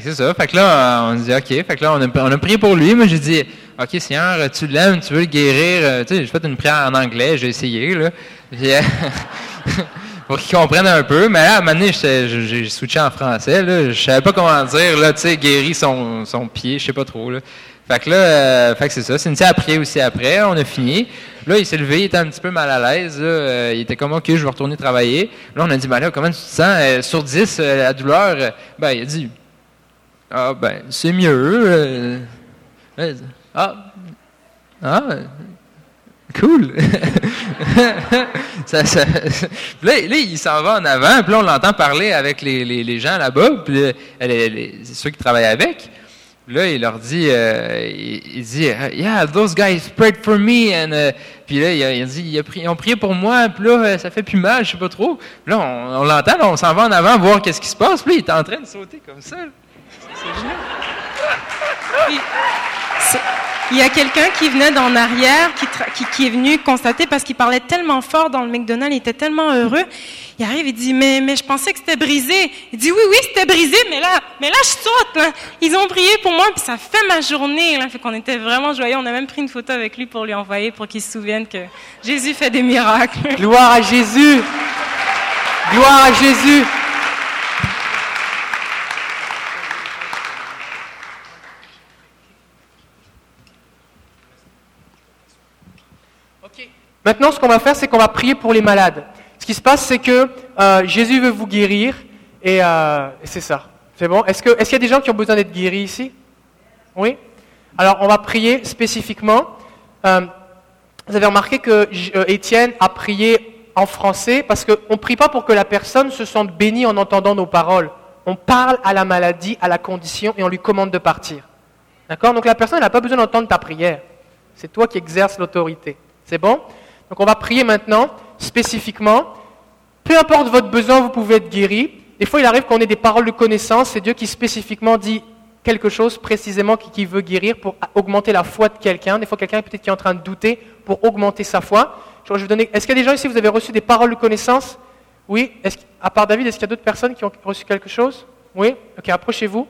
C'est ça. Fait que là, on se dit, OK. Fait que là, on a, on prié pour lui. Moi, j'ai dit, OK, Seigneur, tu l'aimes, tu veux le guérir. Euh, Tu sais, j'ai fait une prière en anglais, j'ai essayé, là. Puis, euh, pour qu'il comprenne un peu. Mais là, à un moment donné, j'ai switché en français, là. Je savais pas comment dire, là, tu sais, guérir son, pied, je sais pas trop, là. Fait que là, euh, fait c'est ça. Cynthia a prié aussi après, on a fini. Là, il s'est levé, il était un petit peu mal à l'aise. Euh, il était comme, OK, je vais retourner travailler. Là, on a dit, ben là, comment tu te sens? Euh, sur 10, euh, la douleur, euh, ben, il a dit, ah, ben, c'est mieux. Ah, ah, cool. là, là, il s'en va en avant, puis là, on l'entend parler avec les, les- gens là-bas, puis là, les- ceux qui travaillent avec. Là, il leur dit, euh, il, dit, yeah, those guys prayed for me, and, euh, puis là, il dit, ils, ont prié pour moi, puis là, euh, ça fait plus mal, je sais pas trop. Là, on, l'entend, on s'en va en avant voir qu'est-ce qui se passe, puis là, il est en train de sauter comme ça. c'est- Il y a quelqu'un qui venait d'en arrière, qui, est venu constater parce qu'il parlait tellement fort dans le McDonald's, il était tellement heureux. Il arrive, il dit mais mais je pensais que c'était brisé. Il dit oui oui c'était brisé, mais là mais là je saute. Ils ont prié pour moi puis ça fait ma journée. Là, fait qu'on était vraiment joyeux. On a même pris une photo avec lui pour lui envoyer pour qu'il se souvienne que Jésus fait des miracles. Gloire à Jésus. Gloire à Jésus. Maintenant, ce qu'on va faire, c'est qu'on va prier pour les malades. Ce qui se passe, c'est que euh, Jésus veut vous guérir, et, euh, c'est ça. C'est bon? Est-ce qu'il y a des gens qui ont besoin d'être guéris ici? Oui? Alors, on va prier spécifiquement. Euh, vous avez remarqué que Étienne a prié en français parce qu'on ne prie pas pour que la personne se sente bénie en entendant nos paroles. On parle à la maladie, à la condition, et on lui commande de partir. D'accord? Donc la personne n'a pas besoin d'entendre ta prière. C'est toi qui exerces l'autorité. C'est bon? Donc on va prier maintenant, spécifiquement. Peu importe votre besoin, vous pouvez être guéri. Des fois, il arrive qu'on ait des paroles de connaissance. C'est Dieu qui spécifiquement dit quelque chose précisément qui, veut guérir pour augmenter la foi de quelqu'un. Des fois, quelqu'un peut-être est en train de douter pour augmenter sa foi. Je donner. Est-ce qu'il y a des gens ici, vous avez reçu des paroles de connaissance? Oui. À part David, est-ce qu'il y a d'autres personnes qui ont reçu quelque chose? Oui. Ok, approchez-vous.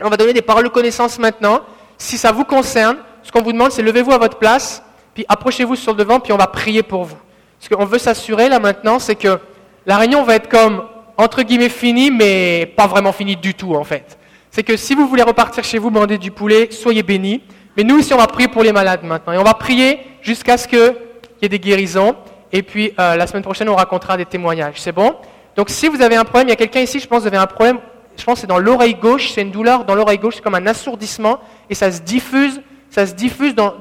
On va donner des paroles de connaissance maintenant. Si ça vous concerne, ce qu'on vous demande, c'est levez-vous à votre place, puis approchez-vous sur le devant, puis on va prier pour vous. Ce qu'on veut s'assurer là maintenant, c'est que la réunion va être comme, entre guillemets, finie, mais pas vraiment finie du tout en fait. C'est que si vous voulez repartir chez vous, manger du poulet, soyez bénis. Mais nous ici, on va prier pour les malades maintenant. Et on va prier jusqu'à ce qu'il y ait des guérisons. Et puis euh, la semaine prochaine, on racontera des témoignages. C'est bon? Donc si vous avez un problème, il y a quelqu'un ici, je pense vous avez un problème je pense que c'est dans l'oreille gauche, c'est une douleur dans l'oreille gauche, c'est comme un assourdissement, et ça se diffuse, ça se diffuse dans,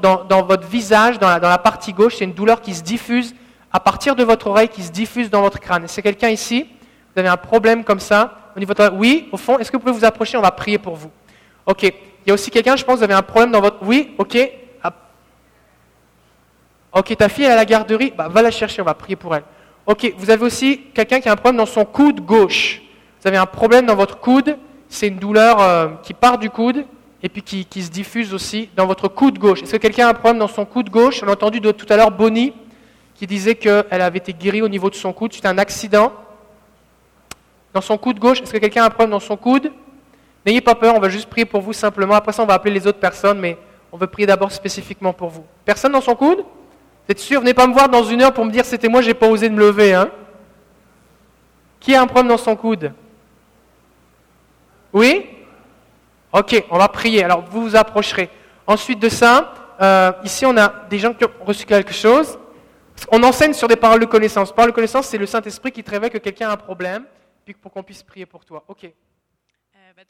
votre visage, dans la, partie gauche, c'est une douleur qui se diffuse à partir de votre oreille, qui se diffuse dans votre crâne. C'est quelqu'un ici, vous avez un problème comme ça, au niveau de Oui, au fond, est-ce que vous pouvez vous approcher? On va prier pour vous. Ok. Il y a aussi quelqu'un, je pense, vous avez un problème dans votre... Oui, ok. Ok, ta fille est à la garderie, bah, va la chercher, on va prier pour elle. Ok, vous avez aussi quelqu'un qui a un problème dans son coude gauche. Vous avez un problème dans votre coude, c'est une douleur euh, qui part du coude et puis qui, se diffuse aussi dans votre coude gauche. Est-ce que quelqu'un a un problème dans son coude gauche? On a entendu tout à l'heure Bonnie qui disait qu'elle avait été guérie au niveau de son coude suite un accident. Dans son coude gauche, est-ce que quelqu'un a un problème dans son coude? N'ayez pas peur, on va juste prier pour vous simplement. Après ça, on va appeler les autres personnes, mais on veut prier d'abord spécifiquement pour vous. Personne dans son coude? Vous êtes sûr? Venez pas me voir dans une heure pour me dire c'était moi, j'ai pas osé me lever. Hein Qui a un problème dans son coude? Oui? Ok, on va prier. Alors vous vous approcherez. Ensuite de ça, euh, ici on a des gens qui ont reçu quelque chose. On enseigne sur des paroles de connaissance. Parole de connaissance, c'est le Saint-Esprit qui te révèle que quelqu'un a un problème, puis pour qu'on puisse prier pour toi. Ok. Euh, ben,